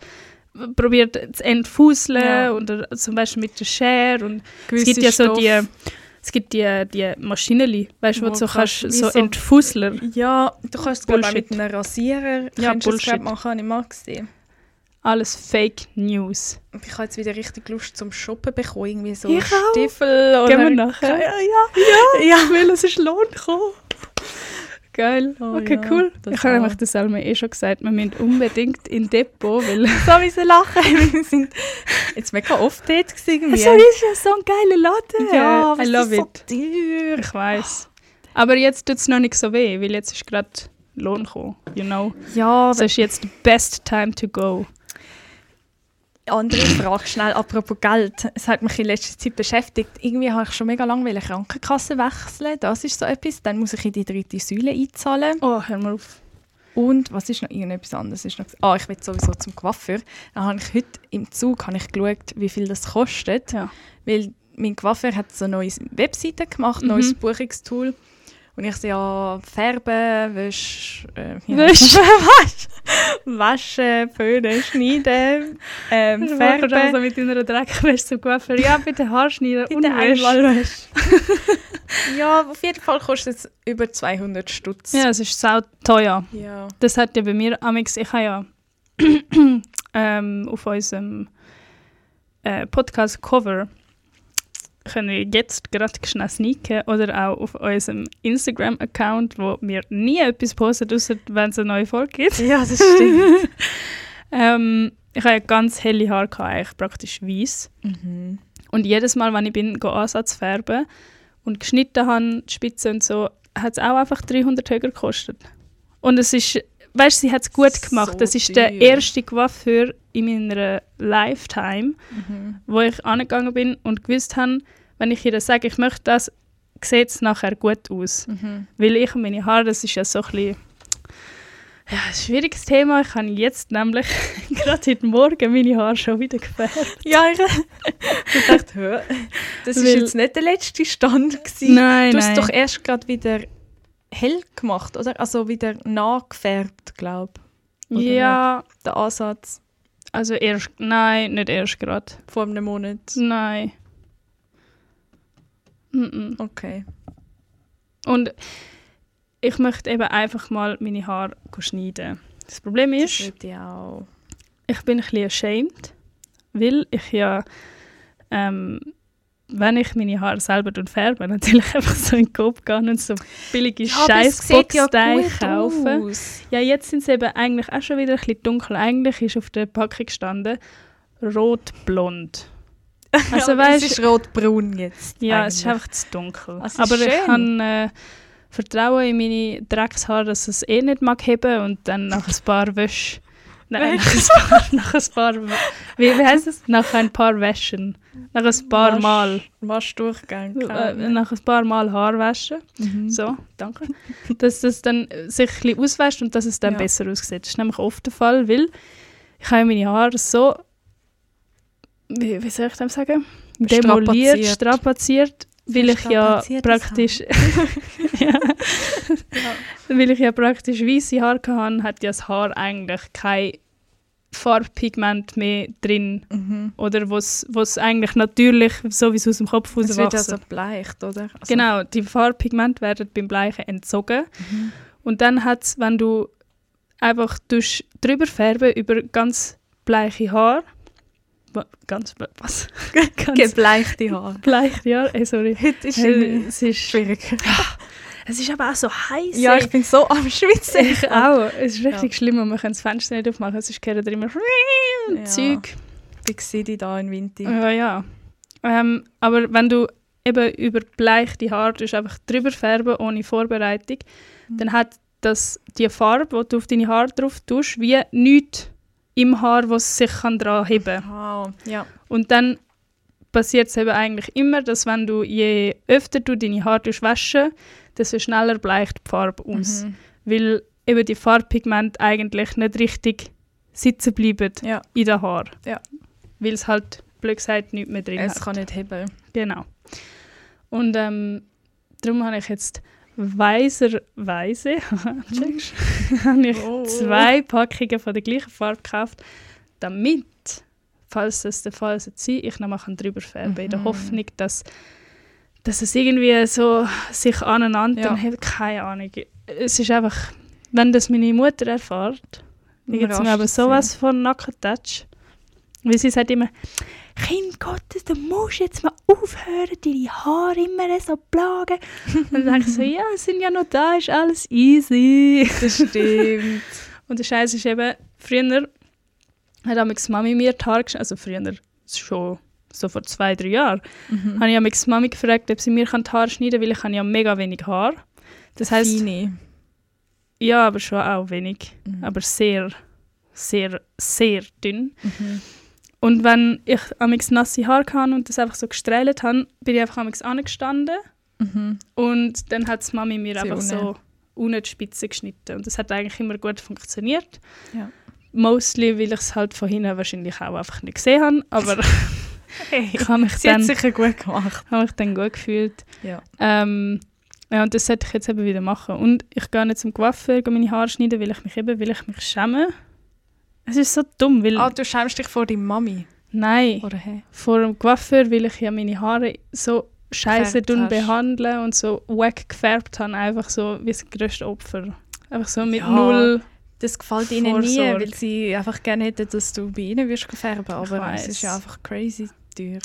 S2: probiert zu entfusseln
S3: Ja.
S2: oder zum Beispiel mit der Schere und es
S3: Gewisse
S2: gibt ja so die es gibt die, die Maschinenli, weißt du, wo
S3: Wo
S2: du so
S3: kannst-
S2: so
S3: so-
S2: Entfussler.
S3: Ja, du kannst es auch mit einem Rasierer
S2: Ja, Bullshit.
S3: machen, ich mal gesehen.
S2: Alles Fake News.
S3: Ich habe jetzt wieder richtig Lust zum Shoppen bekommen, irgendwie so
S2: Ich auch.
S3: Stiefel oder...
S2: Gehen wir nachher?
S3: Ja, ja.
S2: Ja, ich will, es ist Lohn gekommen. Geil.
S3: Oh
S2: okay,
S3: ja,
S2: cool.
S3: das
S2: Ich habe nämlich der Salma eh schon gesagt, wir müssen unbedingt in Depot, weil...
S3: So wie sie lachen. Wir sind jetzt mega oft dort gewesen. irgendwie.
S2: so ist ja so ein geiler Laden.
S3: Ja, aber
S2: I
S3: es
S2: love
S3: so teuer.
S2: Ich weiß. Aber jetzt tut es noch nicht so weh, weil jetzt ist gerade Lohn gekommen, you know.
S3: Ja,
S2: Das ist jetzt the best time to go.
S3: Andere Frage schnell, apropos Geld. Es hat mich in letzter Zeit beschäftigt. Irgendwie habe ich schon mega lange wollen Krankenkasse wechseln. Das ist so etwas. Dann muss ich in die dritte Säule einzahlen.
S2: Oh, hör mal auf.
S3: Und was ist noch irgendetwas anderes? Ist noch, ah, ich will sowieso zum Coiffeur. Dann habe ich heute im Zug habe ich geschaut, wie viel das kostet.
S2: Ja.
S3: Weil mein Coiffeur hat so eine neue Webseite gemacht, ein
S2: Mhm.
S3: neues Buchungstool. Und ich so, ja, färben, wäsch, äh, ja.
S2: Wäsch.
S3: waschen, föhnen, schneiden, ähm,
S2: Du
S3: färben.
S2: färbst also mit deiner Dreckwäsche zum Coiffeur. Ja, bitte Haarschneiden und
S3: Bitte
S2: Wäsche.
S3: einmal waschen. ja, auf jeden Fall kostet es über 200 Stutz.
S2: Ja, es ist sau teuer.
S3: ja.
S2: Das hat ja bei mir, amix, ich habe ja ähm, auf unserem äh, Podcast-Cover können wir jetzt gerade schnell sneaken oder auch auf unserem Instagram-Account, wo wir nie etwas posten, außer wenn es eine neue Folge gibt.
S3: ja, das stimmt.
S2: Ähm, ich habe ganz helle Haare, eigentlich praktisch weiß.
S3: mhm.
S2: Und jedes Mal, wenn ich bin, go Ansatz färben und geschnitten habe, die Spitze und so, hat es auch einfach 300 höher gekostet. Und es ist, weißt du, sie hat es gut gemacht.
S3: So
S2: das ist der erste Coiffeur in meiner Lifetime,
S3: Mhm.
S2: wo ich angegangen bin und gewusst habe, wenn ich ihr sage, ich möchte das, sieht es nachher gut aus.
S3: Mhm.
S2: Weil ich und meine Haare, das ist ja so ein bisschen, ja, ein schwieriges Thema. Ich habe jetzt nämlich gerade heute Morgen meine Haare schon wieder gefärbt.
S3: Ja, ich, ich dachte, das war jetzt nicht der letzte Stand. Gewesen.
S2: Nein,
S3: du hast
S2: nein.
S3: doch erst gerade wieder hell gemacht, oder? Also wieder nachgefärbt, glaube ich.
S2: Ja,
S3: Der Ansatz
S2: also erst, nein, nicht erst gerade.
S3: vor einem Monat.
S2: Nein. Mm-mm.
S3: Okay.
S2: Und ich möchte eben einfach mal meine Haare schneiden. Das Problem
S3: Das
S2: ist,
S3: würde ich auch.
S2: ich bin ein bisschen ashamed, weil ich ja, ähm, wenn ich meine Haare selber färbe, natürlich einfach so in den Kopf gehe und so billige scheiß Boxdye kaufe.
S3: aus.
S2: Ja, jetzt sind sie eben eigentlich auch schon wieder ein bisschen dunkel. Eigentlich ist auf der Packung gestanden rot-blond. Also
S3: ja,
S2: weißt
S3: es ist rot-braun jetzt.
S2: Ja, es ist
S3: eigentlich.
S2: einfach zu dunkel.
S3: Ist
S2: Aber ich
S3: schön.
S2: kann äh, Vertrauen in meine Dreckshaare, dass es eh nicht mag heben und dann nach ein paar Wäsch... Nein, nach ein paar, nach ein paar wie, wie heißt es? Nach ein paar Wäschen. Nach ein paar
S3: Wasch-
S2: Mal.
S3: Waschdurchgang.
S2: Äh, nach ein paar Mal Haar waschen.
S3: Mhm.
S2: So, danke. dass das dann sich ein bisschen auswäscht und dass es dann
S3: Ja.
S2: besser aussieht. Das ist nämlich oft der Fall, weil ich habe meine Haare so, wie, wie soll ich das sagen, demoliert,
S3: Strapaziert.
S2: strapaziert, weil ich ja praktisch, ja, weil ich ja praktisch weiße Haare hatte, hat ja das Haar eigentlich kein Farbpigment mehr drin
S3: Mhm.
S2: oder was was eigentlich natürlich so wie es aus dem Kopf
S3: Es wird also bleicht, oder? Also,
S2: Genau, die Farbpigmente werden beim Bleichen entzogen.
S3: Mhm.
S2: Und dann hat es, wenn du einfach drüber färben über ganz bleiche Haare, ganz, was? ganz
S3: Gebleichte Haare.
S2: bleich, ja, ey, sorry.
S3: Heute ist
S2: Hey,
S3: es
S2: ist,
S3: schwierig.
S2: es ist aber auch so heiß.
S3: Ja, ich bin so am Schwitzen.
S2: Ich auch. Es ist richtig schlimm und man kann das Fenster nicht aufmachen. Es ist gerade immer
S3: Ja.
S2: Zeug.
S3: Big City da in Winter.
S2: Ja, ja. Ähm, aber wenn du eben über bleichte Haare tust, einfach drüber färben ohne Vorbereitung, dann hat das die Farbe, die du auf deine Haare drauf tust, wie nichts im Haar, was sich kann dran heben kann.
S3: Wow. Ja.
S2: Und dann passiert es eben eigentlich immer, dass wenn du je öfter du deine Haare waschen, desto schneller bleicht die Farbe aus.
S3: Mhm.
S2: Weil eben die Farbpigmente eigentlich nicht richtig sitzen bleiben
S3: Ja.
S2: in den Haaren.
S3: Ja.
S2: Weil es halt, blöd gesagt, nichts mehr drin
S3: Es
S2: hat.
S3: kann nicht heben.
S2: Genau. Und ähm, darum habe ich jetzt weiserweise habe ich
S3: Oh.
S2: zwei Packungen von der gleichen Farbe gekauft, damit, falls das der Fall sein sollte, ich nochmal drüber färben in der
S3: Mhm.
S2: Hoffnung, dass, dass es irgendwie so sich aneinander
S3: Ja.
S2: hebt. Keine Ahnung. Es ist einfach, wenn das meine Mutter erfährt, dann gibt es mir aber sowas von Nackentouch. Weil sie sagt immer, Kind Gottes, du musst jetzt mal aufhören, deine Haare immer so plagen. Und dann denke ich so, ja, sie sind ja noch da, ist alles easy.
S3: Das stimmt.
S2: Und der Scheiß ist eben, früher hat damals Mami mir die Haare geschnitten, also früher, schon so vor zwei, drei Jahren,
S3: mhm.
S2: habe ich damals Mami gefragt, ob sie mir die Haare schneiden kann, weil ich habe ja mega wenig Haar. Das heisst,
S3: Feine.
S2: ja, aber schon auch wenig,
S3: Mhm.
S2: aber sehr, sehr, sehr dünn.
S3: Mhm.
S2: Und wenn ich amix nasse Haare hatte und das einfach so gestrahlt habe, bin ich einfach amix angestanden
S3: Mhm.
S2: und dann hat Mami mir
S3: Sie
S2: einfach
S3: unten.
S2: so unten die Spitze geschnitten. Und das hat eigentlich immer gut funktioniert.
S3: Ja.
S2: Mostly, weil ich es halt von hinten wahrscheinlich auch einfach nicht gesehen habe, aber
S3: Hey,
S2: ich habe mich,
S3: sie hat
S2: dann,
S3: sicher gut gemacht.
S2: habe mich dann gut gefühlt.
S3: Ja.
S2: Ähm, ja, und das sollte ich jetzt eben wieder machen. Und ich gehe nicht zum Coiffeur, meine Haare schneiden, weil ich mich eben, weil ich mich schäme. Es ist so dumm, weil...
S3: Ah, du schämst dich vor deiner Mami.
S2: Nein.
S3: Oder hey?
S2: vor dem Coiffeur, weil ich ja meine Haare so scheiße
S3: hast.
S2: behandeln und so wack gefärbt habe, einfach so wie das größte Opfer. Einfach so mit
S3: Ja.
S2: null.
S3: Das gefällt ihnen nie,
S2: Vorsorge.
S3: weil sie einfach gerne hätten, dass du bei ihnen wirst färben. Aber es ist ja einfach crazy teuer.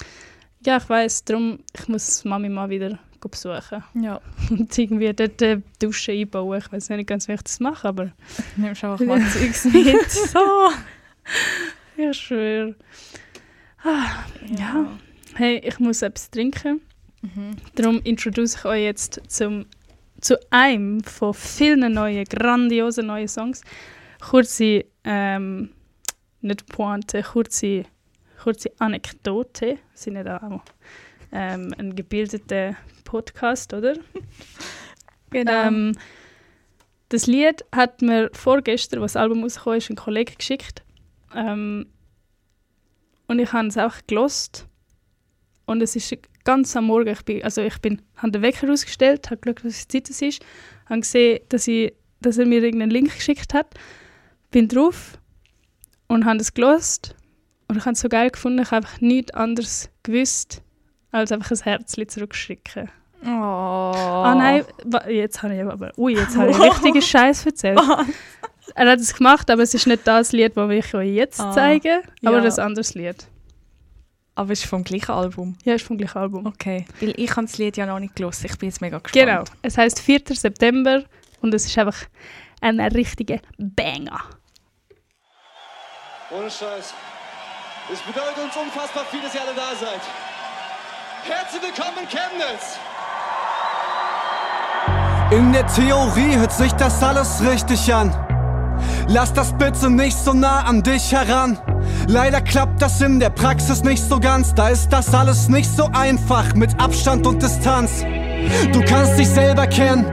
S2: Ja, ich weiß, darum ich muss Mami mal wieder besuchen
S3: Ja,
S2: und irgendwie dort äh, Dusche einbauen. Ich weiß nicht ganz, wie ich das mache, aber
S3: nimmst einfach mal Zeugs mit. So.
S2: ich schwöre. Ah, ja. Hey, ich muss etwas trinken.
S3: Mhm.
S2: Darum introduce ich euch jetzt zum, zu einem von vielen neuen, grandiosen neuen Songs. Kurze, ähm, nicht Pointe, kurze, kurze Anekdote. Sind nicht auch ähm, ein gebildeter Podcast, oder?
S3: Genau.
S2: Ähm, das Lied hat mir vorgestern, als das Album rausgekommen ist, ein Kollege geschickt. Ähm, und ich habe es auch gelost. Und es ist ganz am Morgen, ich bin, also ich bin, habe den Wecker ausgestellt, habe geschaut, was die Zeit es ist, habe gesehen, dass, ich, dass er mir irgendeinen Link geschickt hat, bin drauf und habe es gelost. Und ich habe es so geil gefunden, ich habe einfach nichts anderes gewusst, als einfach ein Herzchen zurückschicken.
S3: Oh.
S2: Ah nein, jetzt habe ich aber, ui, jetzt habe ich richtigen Scheiß erzählt. Er hat es gemacht, aber es ist nicht das Lied, das ich euch jetzt
S3: Ah,
S2: zeige, aber
S3: ja.
S2: ein anderes Lied.
S3: Aber es ist vom gleichen Album.
S2: Ja, ist vom gleichen Album.
S3: Okay. Weil ich habe das Lied ja noch nicht gelesen. Ich bin jetzt mega gespannt.
S2: Genau. Es heißt 4. September und es ist einfach ein richtiger Banger.
S1: Ohne Scheiß. Es bedeutet uns unfassbar viel, dass ihr alle da seid. Herzlich willkommen in Chemnitz!
S4: In der Theorie hört sich das alles richtig an. Lass das bitte nicht so nah an dich heran. Leider klappt das in der Praxis nicht so ganz. Da ist das alles nicht so einfach mit Abstand und Distanz. Du kannst dich selber kennen,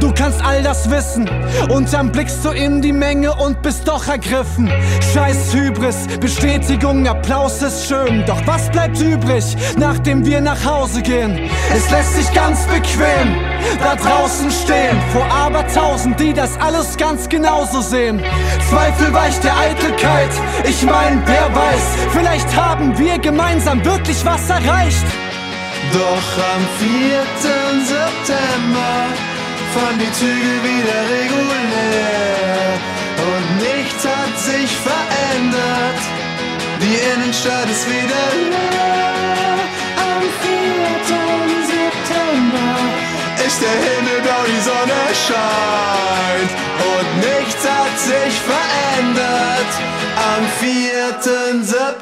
S4: du kannst all das wissen. Und dann blickst du in die Menge und bist doch ergriffen. Scheiß Hybris, Bestätigung, Applaus ist schön. Doch was bleibt übrig, nachdem wir nach Hause gehen? Es lässt sich ganz bequem da draußen stehen. Vor abertausend, die das alles ganz genauso sehen. Zweifel weicht der Eitelkeit. Ich mein, wer weiß, vielleicht haben wir gemeinsam wirklich was erreicht.
S1: Doch am 4. September fahren die Züge wieder regulär und nichts hat sich verändert.
S5: Die Innenstadt ist wieder leer. Am 4. September ist der Himmel blau, die Sonne scheint und nichts hat sich verändert. Am 4.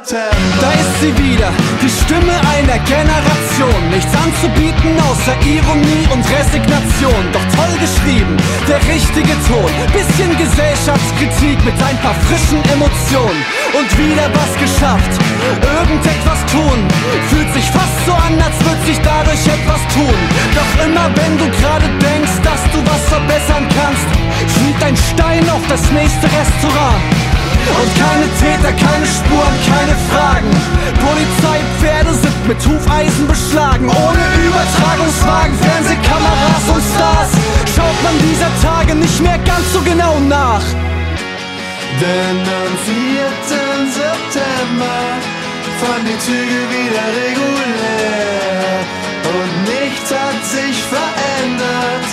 S4: Da ist sie wieder, die Stimme einer Generation. Nichts anzubieten außer Ironie und Resignation. Doch toll geschrieben, der richtige Ton. Bisschen Gesellschaftskritik mit ein paar frischen Emotionen. Und wieder was geschafft, irgendetwas tun. Fühlt sich fast so an, als würde sich dadurch etwas tun. Doch immer wenn du gerade denkst, dass du was verbessern kannst, fliegt ein Stein auf das nächste Restaurant. Und keine Täter, keine Spuren, keine Fragen. Polizeipferde sind mit Hufeisen beschlagen. Ohne Übertragungswagen, Fernsehkameras und Stars schaut man dieser Tage nicht mehr ganz so genau nach.
S5: Denn am 4. September fahren die Züge wieder regulär und nichts hat sich verändert.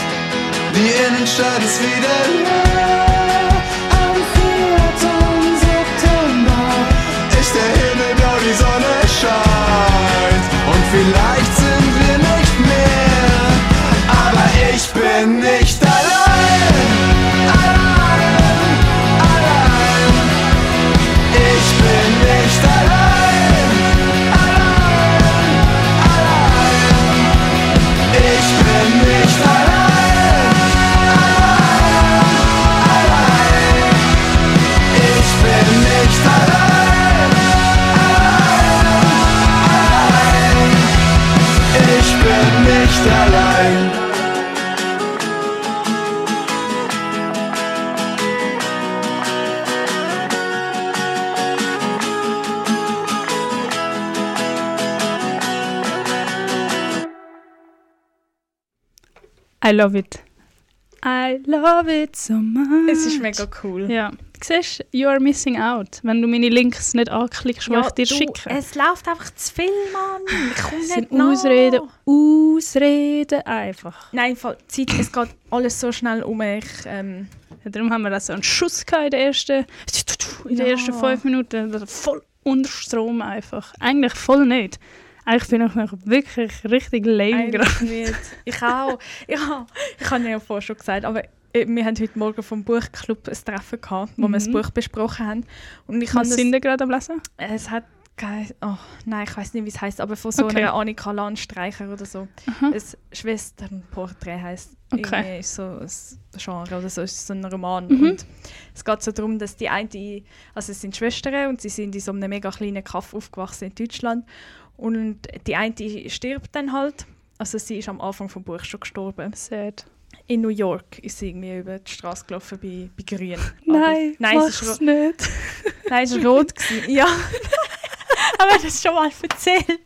S5: Die Innenstadt ist wieder leer. Ist
S2: I love it. I love it so much.
S3: Es ist mega cool.
S2: Ja. Du siehst, you are missing out, wenn du meine Links nicht anklickst, die ich dir
S3: du,
S2: schicke.
S3: Es läuft einfach zu viel, Mann. Ich komme
S2: Es
S3: nicht
S2: sind
S3: nach.
S2: Ausreden, Ausreden einfach.
S3: Nein, Zeit, es geht alles so schnell um. Ich, ähm,
S2: Ja, darum haben wir da so einen Schuss gehabt in den ersten, in den
S3: Ja.
S2: ersten fünf Minuten. Voll unter Strom einfach. Eigentlich voll nicht. Eigentlich bin ich noch wirklich richtig lame gerade.
S3: eigentlich nicht. Ich auch. Ich habe ja vorher schon gesagt, aber äh, wir haben heute Morgen vom Buchclub ein Treffen gehabt, wo wir das
S2: Mhm.
S3: Buch besprochen haben. Und ich
S2: Was sind ihr gerade am Lesen?
S3: es hat oh, nein, ich weiß nicht, wie es heißt, aber von so
S2: Okay.
S3: einer Annika Landstreicher oder so.
S2: Aha.
S3: Ein Schwesternporträt heisst.
S2: Okay.
S3: Ist so ein Genre oder so, ist so ein Roman.
S2: Mhm.
S3: Und es geht so darum, dass die eine, also es sind Schwestern und sie sind in so einem mega kleinen Kaff aufgewachsen in Deutschland. Und die eine stirbt dann halt. Also sie ist am Anfang vom Buch schon gestorben.
S2: Sad.
S3: In New York ist sie irgendwie über die Straße gelaufen bei, bei Grün.
S2: Nein,
S3: Aber, nein, es ist,
S2: mach's
S3: ro-
S2: nicht.
S3: nein, es ist rot. gewesen. Ja. Aber das schon mal erzählt.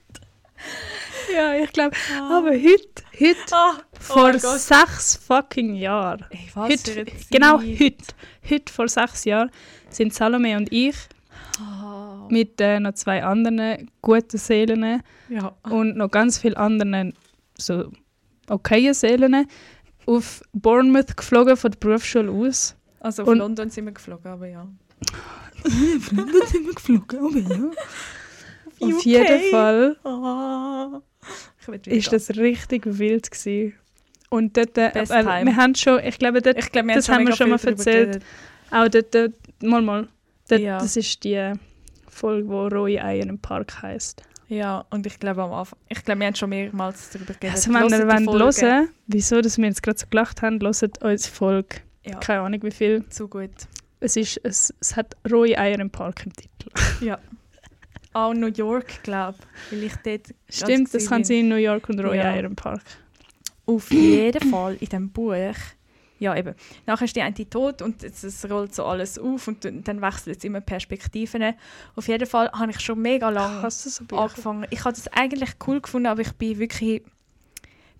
S2: Ja, ich glaube. Aber heute, heute,
S3: Ah,
S2: vor
S3: mein Gott.
S2: sechs fucking Jahren.
S3: Ey, was
S2: Heute, genau heute, heute vor sechs Jahren sind Salome und ich
S3: Ah,
S2: mit äh, noch zwei anderen guten Seelen
S3: ja.
S2: und noch ganz vielen anderen so okayen Seelen auf Bournemouth geflogen von der Berufsschule aus.
S3: Also auf
S2: Und-
S3: London sind wir geflogen, aber ja.
S2: London sind wir geflogen, aber ja. Auf
S3: UK.
S2: jeden Fall
S3: wieder
S2: ist das richtig wild gewesen. Und dort, äh, äh, wir haben schon, ich glaube, dort,
S3: Ich glaube, wir
S2: das haben wir schon mal erzählt. auch dort, dort mal mal, dort,
S3: Ja.
S2: das ist die Folge, wo rohe Eier im Park heisst.
S3: Ja, und ich glaube am Anfang, ich glaube, wir haben schon mehrmals darüber geredet.
S2: Also wenn ihr wollt hören wieso dass wir jetzt gerade so gelacht haben, hört unsere Folge.
S3: Ja,
S2: Keine Ahnung wie viel.
S3: zu gut.
S2: Es, ist, es, es hat rohe Eier im Park im Titel.
S3: Ja. Auch New York, glaube ich. Weil ich dort ganz
S2: Stimmt, das kann sein in New York und rohe
S3: Ja.
S2: Eier im Park.
S3: Auf jeden Fall in diesem Buch. Ja, eben. Nachher ist die eine tot und es, es rollt so alles auf und dann- wechseln jetzt immer Perspektiven. Auf jeden Fall habe ich schon mega lange
S2: so
S3: angefangen. Ich habe das eigentlich cool gefunden, aber ich bin wirklich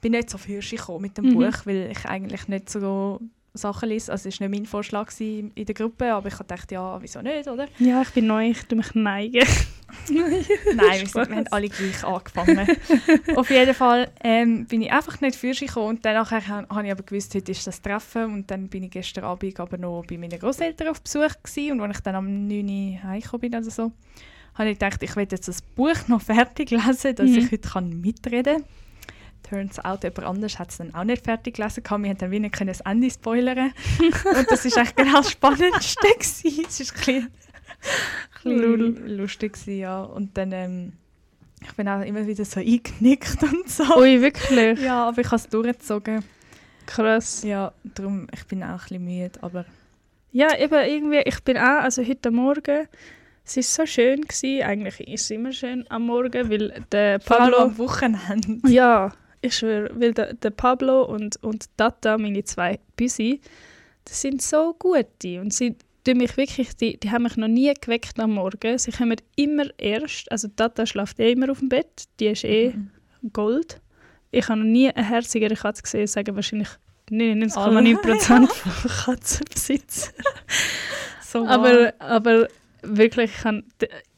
S3: bin nicht so für gekommen mit dem
S2: Mhm.
S3: Buch, weil ich eigentlich nicht so Sachen lese. Also es war nicht mein Vorschlag in der Gruppe, aber ich habe gedacht, ja, wieso nicht, oder?
S2: Ja, ich bin neu, ich tue mich neigen.
S3: Nein, wir, sind, wir haben alle gleich angefangen. Auf jeden Fall ähm, bin ich einfach nicht für sich gekommen und ha- habe ich aber gewusst, heute ist das Treffen und dann bin ich gestern Abend aber noch bei meinen Großeltern auf Besuch gewesen und als ich dann am 9 Uhr heimgekommen bin oder so, habe ich gedacht, ich will jetzt das Buch noch fertig lesen, dass
S2: Mhm.
S3: ich heute kann mitreden kann. Turns out, jemand anders hat es dann auch nicht fertig gelesen. Wir haben dann wieder das Ende spoilern Und das war eigentlich genau das Spannendste. gewesen. Es war ein bisschen, bisschen lustig, gewesen, ja. Und dann, ähm, ich bin auch immer wieder so eingenickt und so.
S2: Ui, wirklich?
S3: Ja, aber ich habe es durchgezogen.
S2: Krass.
S3: Ja, darum, ich bin auch ein bisschen müde, aber
S2: Ja, eben irgendwie, ich bin auch, also heute Morgen, es war so schön, gewesen. eigentlich ist es immer schön am Morgen, weil der
S3: vor
S2: Pablo...
S3: am Wochenende.
S2: Ja, ich schwöre, weil der, der Pablo und, und Tata, meine zwei Büsi, das sind so gute und sie tun mich wirklich, die, die haben mich noch nie geweckt am Morgen. Sie kommen immer erst, also Tata schläft eh immer auf dem Bett, die ist eh Gold. Ich habe noch nie eine herzigere Katze gesehen, sagen wahrscheinlich 99,9% von Katzenbesitzer.
S3: So
S2: Aber, aber wirklich, ich kann,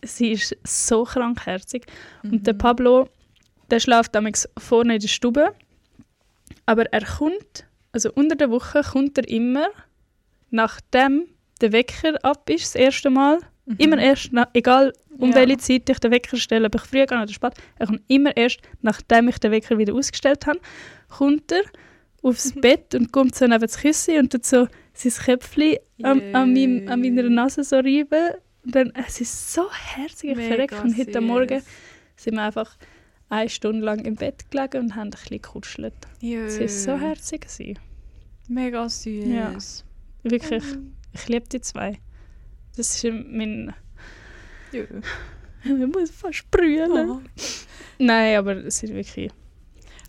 S2: sie ist so krankherzig. Und der Pablo, der schläft damals vorne in der Stube. Aber er kommt, also unter der Woche kommt er immer, nachdem der Wecker ab ist, das erste Mal. Immer erst, nach, egal um
S3: Ja.
S2: welche Zeit ich den Wecker stelle, ob ich früh gehe oder spät, er kommt immer erst, nachdem ich den Wecker wieder ausgestellt habe, kommt er aufs Bett und kommt so neben das Kissen und tut so sein Köpfchen an, an, meinem, an meiner Nase so reiben. Und dann, es ist so herzig, ich verrecke. Und heute. Morgen sind wir einfach eine Stunde lang im Bett gelegen und haben ein bisschen gekuschelt. Es war so herzig. Gewesen.
S3: Mega süß.
S2: Ja. Wirklich, ich liebe die zwei. Das ist mein...
S3: Ja.
S2: Ich muss fast brüllen.
S3: Oh.
S2: Nein, aber es ist wirklich...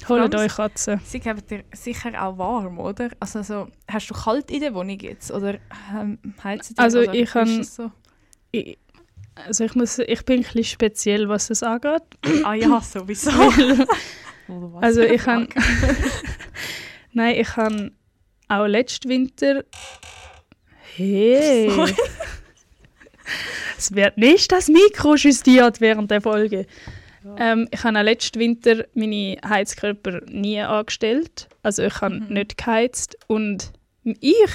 S2: Holt euch Katzen.
S3: Sie geben dir sicher auch warm, oder? Also so, hast du kalt in der Wohnung jetzt? Oder ähm, heizt ihr?
S2: Also
S3: oder
S2: ich kann-
S3: So?
S2: Ich, also ich, muss, ich bin ein bisschen speziell, was das angeht.
S3: Ah ja, sowieso.
S2: Also ich habe... Nein, ich habe auch letzten Winter... Hey!
S3: Sorry.
S2: es wird nicht das Mikro justiert während der Folge. Ähm, ich habe auch letzten Winter meine Heizkörper nie angestellt. Also ich habe
S3: Mhm.
S2: nicht geheizt. Und ich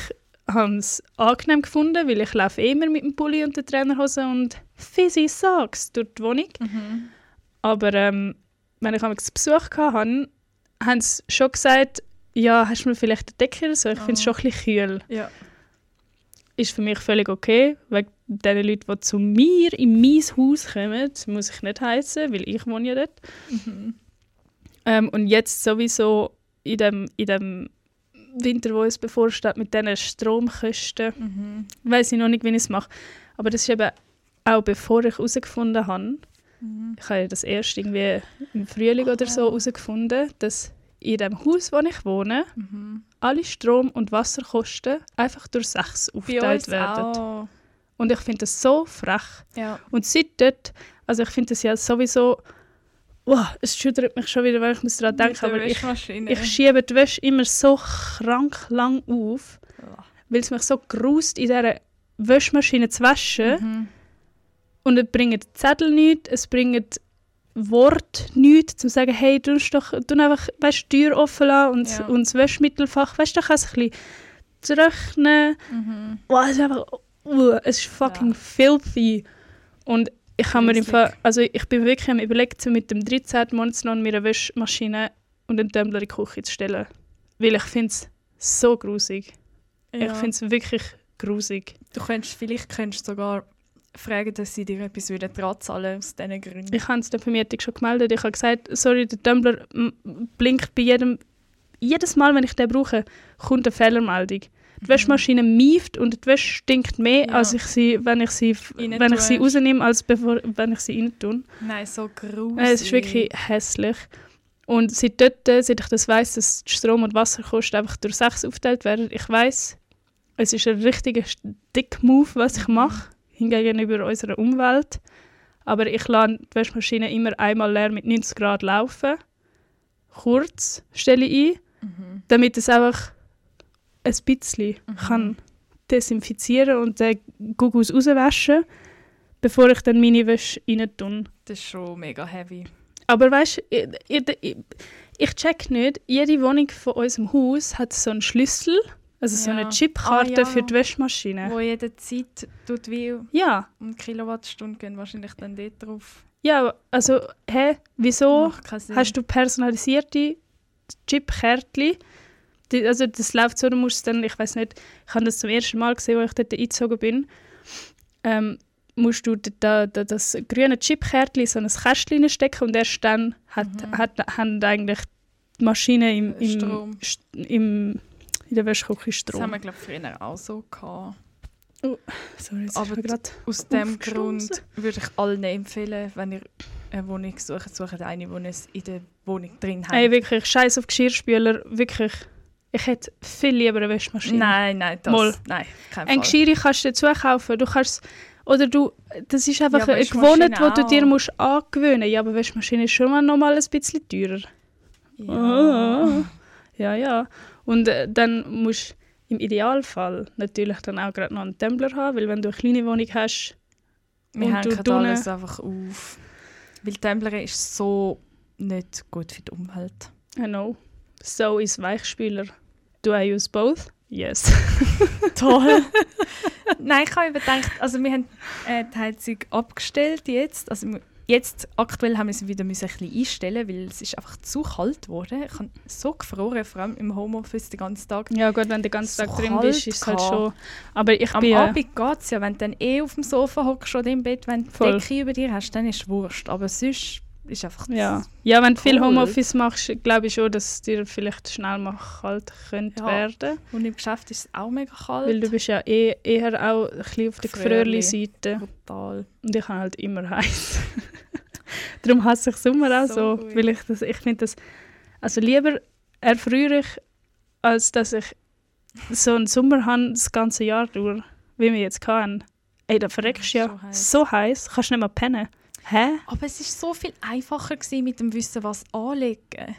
S2: habe es angenehm gefunden, weil ich laufe immer mit dem Pulli und der Trainerhose und fizzy Socks durch die Wohnung.
S3: Mhm.
S2: Aber ähm, wenn ich einmal Besuch hatte, haben sie schon gesagt, ja, hast du mir vielleicht eine Decke oder so? Ich finde es
S3: Oh.
S2: schon ein bisschen kühl.
S3: Ja.
S2: Ist für mich völlig okay, wegen den Leuten, die zu mir in mein Haus kommen, muss ich nicht heizen, weil ich wohne ja dort.
S3: Mhm.
S2: Ähm, und jetzt sowieso in dem, in dem Winter, wo es bevorsteht, mit diesen Stromkosten,
S3: Mhm.
S2: weiß ich noch nicht, wie ich es mache. Aber das ist eben auch bevor ich herausgefunden habe,
S3: Mhm.
S2: ich habe das erst irgendwie im Frühling oder so herausgefunden, dass in dem Haus, wo ich wohne,
S3: Mhm.
S2: alle Strom- und Wasserkosten einfach durch sechs aufgeteilt
S3: uns
S2: werden.
S3: auch.
S2: Und ich finde das so frech.
S3: Ja.
S2: Und seit dort, also ich finde das ja sowieso, wow, es schüttert mich schon wieder, wenn ich muss daran denke, aber ich, ich schiebe die Wäsche immer so krank lang auf, weil es mich so grust, in dieser Wäschmaschine zu waschen.
S3: Mhm.
S2: Und es bringt Zettel nichts, es bringt Wort nichts, zum sagen, hey, du doch du einfach weißt, die Tür offen lassen und,
S3: Ja.
S2: und das Wäschmittelfach, weißt du, da kann es ein bisschen trocknen.
S3: Mhm.
S2: Wow, es ist einfach, uh, es ist fucking
S3: Ja.
S2: filthy. Und ich habe mir im. Fall, also ich bin wirklich am überlegt, so mit dem 13. Monatslohn mir eine Wäschmaschine und einen Tumbler in die Küche zu stellen. Weil ich finde es so grusig. Ich
S3: Ja.
S2: finde es wirklich grusig.
S3: Du könntest, vielleicht könntest du sogar fragen, dass sie dir etwas würden dran zahlen aus diesen Gründen.
S2: Ich habe es der Vermietung schon gemeldet. Ich habe gesagt, sorry, der Tumbler blinkt bei jedem, jedes Mal, wenn ich den brauche, kommt eine Fehlermeldung. Die Wäschmaschine mieft und die Wäsche stinkt mehr.
S3: Ja.
S2: als ich sie, wenn ich sie,
S3: Rein
S2: wenn ich sie rausnehme, als bevor, wenn ich sie rein tue.
S3: Nein, so gruselig.
S2: Es ist wirklich hässlich. Und seit dort, seit ich das weiss, dass Strom- und Wasserkosten einfach durch sechs aufgeteilt werden, ich weiss, es ist ein richtiger Dick-Move, was ich mache, gegenüber unserer Umwelt. Aber ich lasse die Waschmaschine immer einmal leer mit 90 Grad laufen. Kurz stelle ich ein,
S3: Mhm.
S2: damit es einfach ein bisschen kann desinfizieren und den Gugus rauswaschen, bevor ich dann meine Wäsche rein tue.
S3: Das ist schon mega heavy.
S2: Aber weißt du, ich, ich, ich, check nicht, jede Wohnung von unserem Haus hat so einen Schlüssel Also so
S3: Ja.
S2: eine Chipkarte
S3: Ah, ja.
S2: für die Wäschmaschine.
S3: Wo jede Zeit tut wie
S2: Ja,
S3: um Kilowattstunde gehen wahrscheinlich dann dort drauf.
S2: ja, also, hä, wieso hast du personalisierte Chipkärtchen? Die- Also das läuft so, du musst dann, ich weiß nicht, ich habe das zum ersten Mal gesehen, als ich dort eingezogen bin, ähm, musst du da, da, das grüne Chipkärtchen in so ein Kästchen stecken und erst dann hat, hat, haben eigentlich die Maschine im, im,
S3: Strom.
S2: St- im, in der Wäschküche
S3: Das
S2: Strom.
S3: haben wir, glaube ich, früher auch so gehabt.
S2: Sorry, jetzt
S3: Aber Aus dem. Grund würde ich allen empfehlen, wenn ihr eine Wohnung sucht, sucht eine, die es in der Wohnung drin hat.
S2: Ey, wirklich, scheiß auf Geschirrspüler, wirklich. Ich hätte viel lieber eine Wäschmaschine.
S3: nein, nein, das,
S2: Mal.
S3: nein, kein
S2: Ein. Geschirr kannst du dazu kaufen. Du kannst oder du, das ist einfach
S3: Ja,
S2: eine Gewohnheit, die du dir musst angewöhnen Ja, aber Wäschmaschine ist schon mal noch mal ein bisschen teurer.
S3: Ja.
S2: Ah. Ja, ja. Und äh, dann musst du im Idealfall natürlich dann auch gerade noch einen Tumbler haben, weil wenn du eine kleine Wohnung hast,
S3: Wir hängen
S2: tun-
S3: alles einfach auf. Weil Tumblr ist so nicht gut für die Umwelt.
S2: I know, so ist Weichspüler. Do I use both? Yes.
S3: Toll. Nein, ich habe überdenkt, also wir haben äh, die Heizung abgestellt jetzt. Also jetzt aktuell haben wir sie wieder müssen ein bisschen einstellen, weil es ist einfach zu kalt geworden. Ich habe so gefroren, vor allem im Homeoffice den ganzen Tag.
S2: ja gut, wenn du den ganzen Tag
S3: So
S2: drin
S3: kalt
S2: bist, ist es halt schon... Aber ich
S3: Am
S2: bin...
S3: Abend geht es ja, wenn du dann eh auf dem Sofa hockst oder im Bett, wenn du die. Decke über dir hast, dann ist es wurscht. Aber sonst ist einfach
S2: Ja. ja, wenn du viel. Homeoffice machst, glaube ich schon, dass es dir vielleicht schnell mal kalt könnte
S3: Ja.
S2: werden.
S3: Und im Geschäft ist es auch mega kalt.
S2: Weil du bist ja eh, eher auch ein bisschen auf der
S3: Gefrierli.
S2: Gefrierli-Seite.
S3: Total.
S2: Und ich habe halt immer heiß. Darum hasse ich Sommer auch
S3: So
S2: so. weil ich das, ich finde das, also lieber erfriere ich, als dass ich so einen Sommer habe, das ganze Jahr durch, wie wir jetzt hatten. Ey, da verreckst du
S3: So
S2: ja
S3: heiß.
S2: so heiß, kannst nicht mal pennen. Hä?
S3: Aber es ist so viel einfacher gewesen, mit dem Wissen, was anlegen.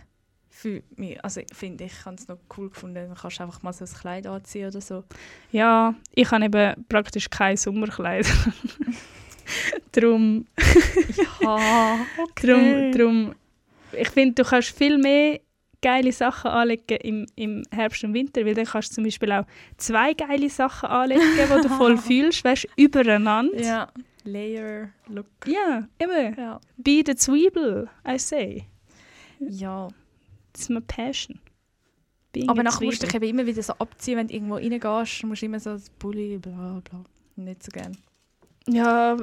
S3: Für mich. Also ich finde, ich habe es noch cool gefunden. Dann kannst du einfach mal so ein Kleid anziehen oder so.
S2: Ja, ich habe eben praktisch kein Sommerkleid. Darum
S3: Ja,
S2: Drum, drum, ich finde, du kannst viel mehr geile Sachen anlegen im, im Herbst und Winter, weil dann kannst du zum Beispiel auch zwei geile Sachen anlegen, die du voll fühlst, weißt du, übereinander.
S3: Ja. Layer, Look.
S2: Ja, eben.
S3: Ja.
S2: Be the Zwiebel, I say.
S3: ja.
S2: That's my passion. Being
S3: Aber nachher musst du dich eben immer wieder so abziehen, wenn du irgendwo reingehst. Du musst immer so das Pulli, bla bla. Nicht so gern.
S2: Ja,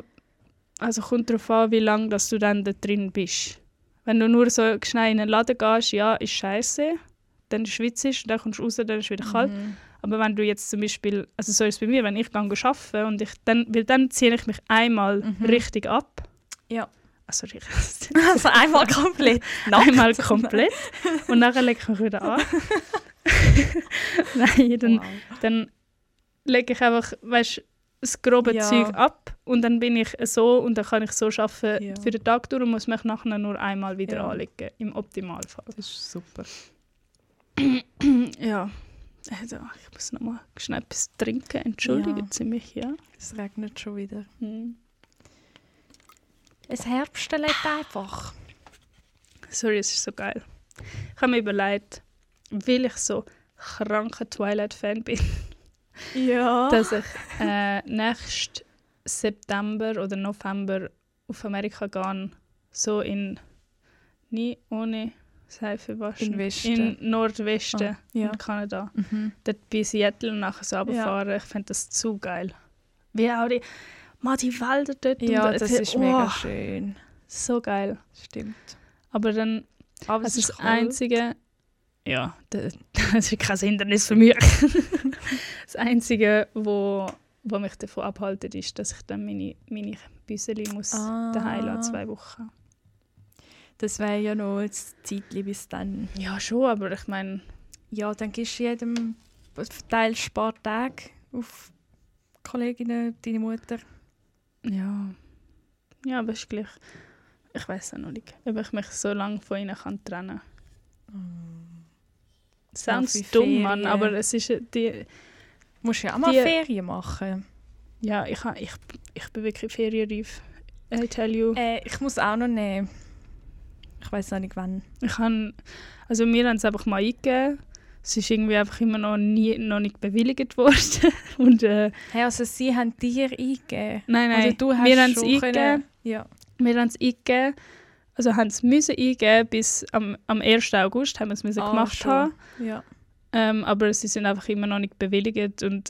S2: also kommt darauf an, wie lange dass du dann da drin bist. Wenn du nur so schnell in einen Laden gehst, ja, ist scheiße. Dann schwitzt du, dann kommst du raus, dann ist es wieder kalt.
S3: Mhm.
S2: Aber wenn du jetzt zum Beispiel, also so ist es bei mir, wenn ich gehe arbeiten und ich dann, weil dann ziehe ich mich einmal
S3: Mhm.
S2: richtig ab.
S3: Ja.
S2: Also.
S3: Also einmal komplett.
S2: einmal komplett und nachher lege ich mich wieder an. Nein, dann,
S3: Wow.
S2: dann lege ich einfach, weißt, das grobe
S3: Ja.
S2: Zeug ab und dann bin ich so und dann kann ich so arbeiten
S3: Ja.
S2: für den Tag durch und muss mich nachher nur einmal wieder
S3: Ja.
S2: anlegen, im Optimalfall.
S3: Das ist super.
S2: Ja. Also, ich muss noch mal schnell etwas trinken, entschuldigen
S3: Ja.
S2: Sie mich, ja.
S3: Es regnet schon wieder.
S2: Hm.
S3: Es herbstelt einfach.
S2: Sorry, es ist so geil. Ich habe mir überlegt, weil ich so kranker Twilight-Fan bin,
S3: Ja.
S2: dass ich äh, nächsten September oder November auf Amerika gehe, so in nie ohne Seife waschen.
S3: In Westen.
S2: In Nordwesten
S3: Ah, ja.
S2: in Kanada.
S3: Mhm.
S2: Dort bei Seattle und nachher so runterfahren. Ich finde das zu geil. Wie auch die, mal die Wälder dort.
S3: Ja,
S2: und,
S3: das
S2: äh,
S3: ist
S2: oh,
S3: mega schön.
S2: So geil.
S3: Stimmt.
S2: Aber dann
S3: Aber
S2: das
S3: es
S2: ist
S3: ist
S2: das Einzige. Ja, das, das ist kein Hindernis für mich. das Einzige, wo, wo mich davon abhaltet, ist, dass ich dann meine, meine Büseli muss
S3: Ah.
S2: daheim lassen, zwei Wochen.
S3: Das wäre ja noch ein Zeitchen bis dann.
S2: Ja, schon, aber ich meine,
S3: Ja, dann gibst du jedem verteilst ein paar Tage auf die Kolleginnen, deine Mutter.
S2: ja. Ja, aber es ist gleich. Ich weiß auch noch nicht, ob ich mich so lange von ihnen kann trennen kann. Sounds
S3: wie
S2: dumm, Mann, aber es ist äh, die.
S3: Du musst ja auch mal
S2: Die-
S3: Ferien machen.
S2: Ja, ich, ha- ich, ich bin wirklich ferienreif. I tell you.
S3: Äh, ich muss auch noch nehmen. Ich weiß noch nicht wann.
S2: Ich han, also wir haben es einfach mal eingegeben, es ist irgendwie einfach immer noch, nie, noch nicht bewilligt worden. Und äh,
S3: Hey, also sie haben dir eingegeben?
S2: nein, nein,
S3: Oder du hast
S2: wir haben es eingegeben.
S3: können- Ja.
S2: Wir haben es eingegeben, also haben es müssen eingeben, bis am, am 1. August haben wir es müssen
S3: Ah,
S2: gemacht
S3: schon.
S2: haben.
S3: Ja.
S2: Ähm, aber sie sind einfach immer noch nicht bewilligt und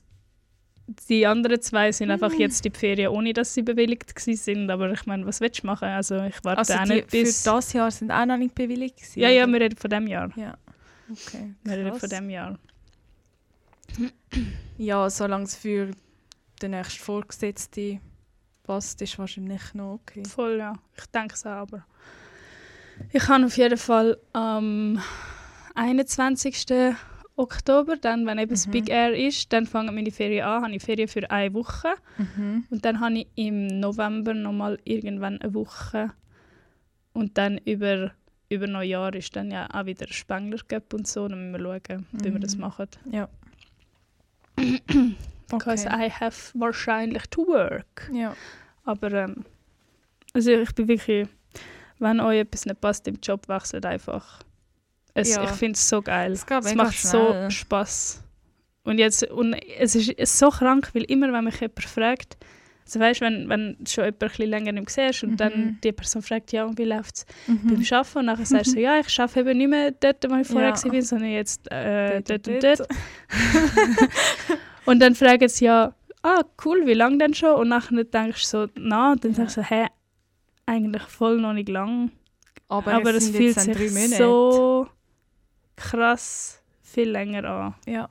S2: die anderen zwei sind
S3: Mhm.
S2: einfach jetzt in die Ferien, ohne dass sie bewilligt sind. Aber ich meine, was willst du machen? Also ich warte
S3: Also
S2: auch
S3: die
S2: nicht bis...
S3: für das Jahr sind auch noch nicht bewilligt gewesen,
S2: ja, ja, wir reden von dem Jahr.
S3: Ja. Okay.
S2: Wir reden von dem Jahr.
S3: Ja, solange es für den nächsten Vorgesetzten passt, ist wahrscheinlich noch okay.
S2: Voll, ja. Ich denke es auch, aber... Ich habe auf jeden Fall am 21. Oktober, dann, wenn eben das
S3: Mhm.
S2: Big Air ist, dann fangen meine Ferien an. Habe ich Ferien für eine Woche.
S3: Mhm.
S2: Und dann habe ich im November nochmal irgendwann eine Woche. Und dann über, über Neujahr ist dann ja auch wieder Spengler Cup und so. Dann müssen wir schauen, wie wir das
S3: Mhm.
S2: machen.
S3: Ja.
S2: Because
S3: Okay.
S2: I have wahrscheinlich to work.
S3: Ja.
S2: Aber ähm, also ich bin wirklich, wenn euch etwas nicht passt im Job, wechselt einfach. Es,
S3: Ja.
S2: Ich finde es so geil.
S3: Es
S2: Es macht so
S3: schnell.
S2: Spaß. Und jetzt, und es ist, so krank, weil immer, wenn mich jemand fragt, also weißt, wenn, wenn du schon jemand ein länger nicht mehr siehst und
S3: Mhm.
S2: dann die Person fragt, ja, und wie läuft es
S3: Mhm.
S2: beim Arbeiten? Und dann sagst du so, ja, ich arbeite eben nicht mehr dort, wo ich vorher
S3: Ja.
S2: war, sondern jetzt äh,
S3: Dort
S2: dort,
S3: und dort.
S2: und dann fragen sie ja, ah, cool, wie lange denn schon? Und nachher denkst du so, na, und dann
S3: Ja.
S2: sagst du so, hä, eigentlich voll noch nicht lang.
S3: Aber,
S2: Aber,
S3: es
S2: es fühlt sich so krass viel länger an.
S3: Ja.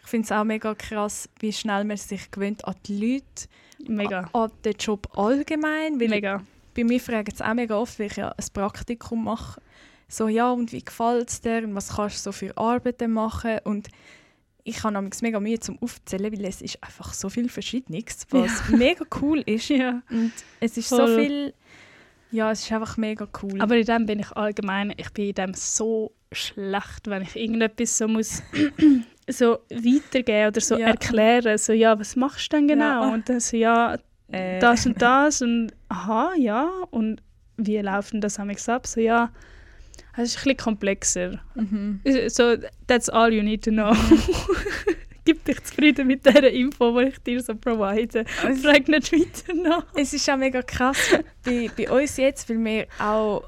S3: Ich finde es auch mega krass, wie schnell man sich gewöhnt an die Leute,
S2: Mega,
S3: an den Job allgemein. Weil
S2: mega.
S3: bei mir fragen sie auch mega oft, weil ich ja ein Praktikum mache. So, ja, und wie gefällt es dir? Und was kannst du so für Arbeiten machen? Und ich habe nämlich mega Mühe zum Aufzählen, weil es ist einfach so viel Verschiedenes, was mega cool ist.
S2: Ja.
S3: Und es ist
S2: Voll.
S3: so viel... Ja, es ist einfach mega cool.
S2: Aber in dem bin ich allgemein, ich bin in dem so schlecht, wenn ich irgendetwas so muss so weitergeben oder so
S3: Ja.
S2: erklären, so ja, was machst du denn genau?
S3: Ja.
S2: Und dann so ja,
S3: Äh,
S2: das und das und aha, ja und wie laufen das amigs ab? So ja, es ist ein bisschen komplexer.
S3: Mhm.
S2: So that's all you need to know. Gib dich zufrieden mit dieser Info, die ich dir so provide. Frag nicht weiter nach.
S3: Es ist auch mega krass bei, bei uns jetzt, weil wir auch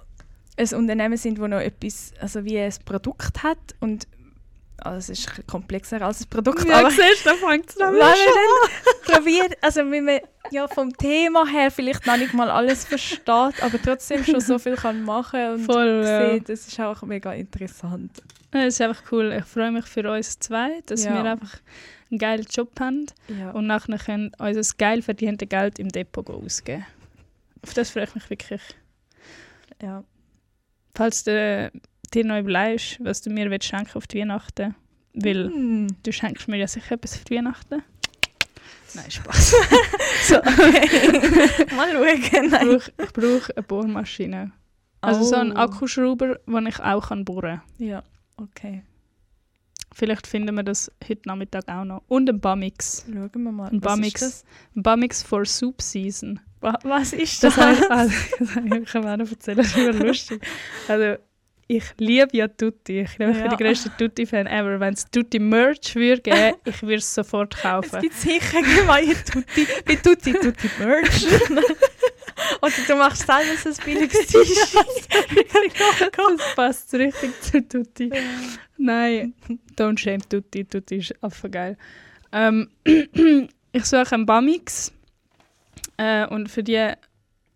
S3: ein Unternehmen sind, das noch etwas, also wie ein Produkt hat und also es ist komplexer als ein Produkt,
S2: Ja,
S3: aber
S2: siehst da fängt es
S3: wenn
S2: nämlich
S3: man
S2: schon
S3: dann probiert, also wenn man ja vom Thema her vielleicht noch nicht mal alles versteht, aber trotzdem schon so viel kann machen und
S2: Voll, ja.
S3: sieht, das ist auch mega interessant.
S2: Ja, Es ist einfach cool. Ich freue mich für uns zwei, dass
S3: Ja.
S2: wir einfach einen geilen Job haben
S3: Ja.
S2: und nachher können unser geil verdiente Geld im Depot ausgeben. Auf das freue ich mich wirklich.
S3: ja.
S2: Falls du dir noch überlegst, was du mir willst schenken auf die Weihnachten, weil
S3: Hm.
S2: du schenkst mir ja sicher etwas für die Weihnachten. Nein, Spaß. so,
S3: Mal schauen.
S2: ich
S3: Nein.
S2: brauche ich brauch eine Bohrmaschine. Also so einen
S3: Oh.
S2: Akkuschrauber, den ich auch kann bohren kann.
S3: Ja, okay.
S2: Vielleicht finden wir das heute Nachmittag auch noch. Und ein Bamix.
S3: Schauen wir mal.
S2: Ein Bamix.
S3: ist
S2: Ein Bamix for Soup Season.
S3: das? Wa- Was ist
S2: Das
S3: das?
S2: ich, also, das habe ich kann auch noch erzählen, das ist immer lustig. Also, ich liebe ja Tutti. Ich glaube, ich bin
S3: Ja.
S2: der grösste Tutti-Fan ever. Wenn es Tutti-Merch würde geben, ich würde es sofort
S3: Es
S2: kaufen.
S3: gibt sicher gemeine Tutti, bei Tutti Tutti Merch. Oder du machst selber so ein billiges T-Shirt.
S2: Das passt richtig zu Tutti. Nein, don't shame Tutti. Tutti ist einfach geil. Ähm, ich suche einen Bamix. Äh, und für die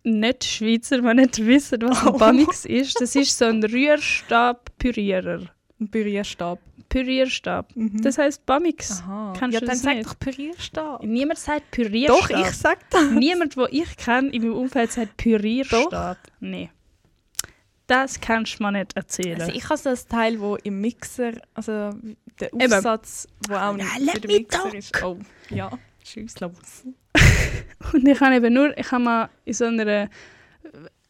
S2: Nicht-Schweizer, die nicht wissen, was ein
S3: Oh.
S2: Bamix ist, das ist so ein Rührstab-Pürierer.
S3: Ein Pürierstab.
S2: Pürierstab.
S3: Mhm.
S2: Das heisst Bamix.
S3: Aha.
S2: Kannst
S3: ja,
S2: du
S3: dann
S2: das
S3: sag
S2: nicht?
S3: doch Pürierstab.
S2: Niemand sagt Pürierstab.
S3: Doch, ich sag das.
S2: Niemand, den ich kenne in meinem Umfeld, sagt Pürierstab. Nee. Das kannst du mir nicht erzählen.
S3: Also ich habe so ein Teil, wo im Mixer, also der
S2: Eben.
S3: Aufsatz, wo auch nicht für den Mixer ist. Oh, ja. Tschüss, los.
S2: Und ich habe eben nur, ich habe mal in so einer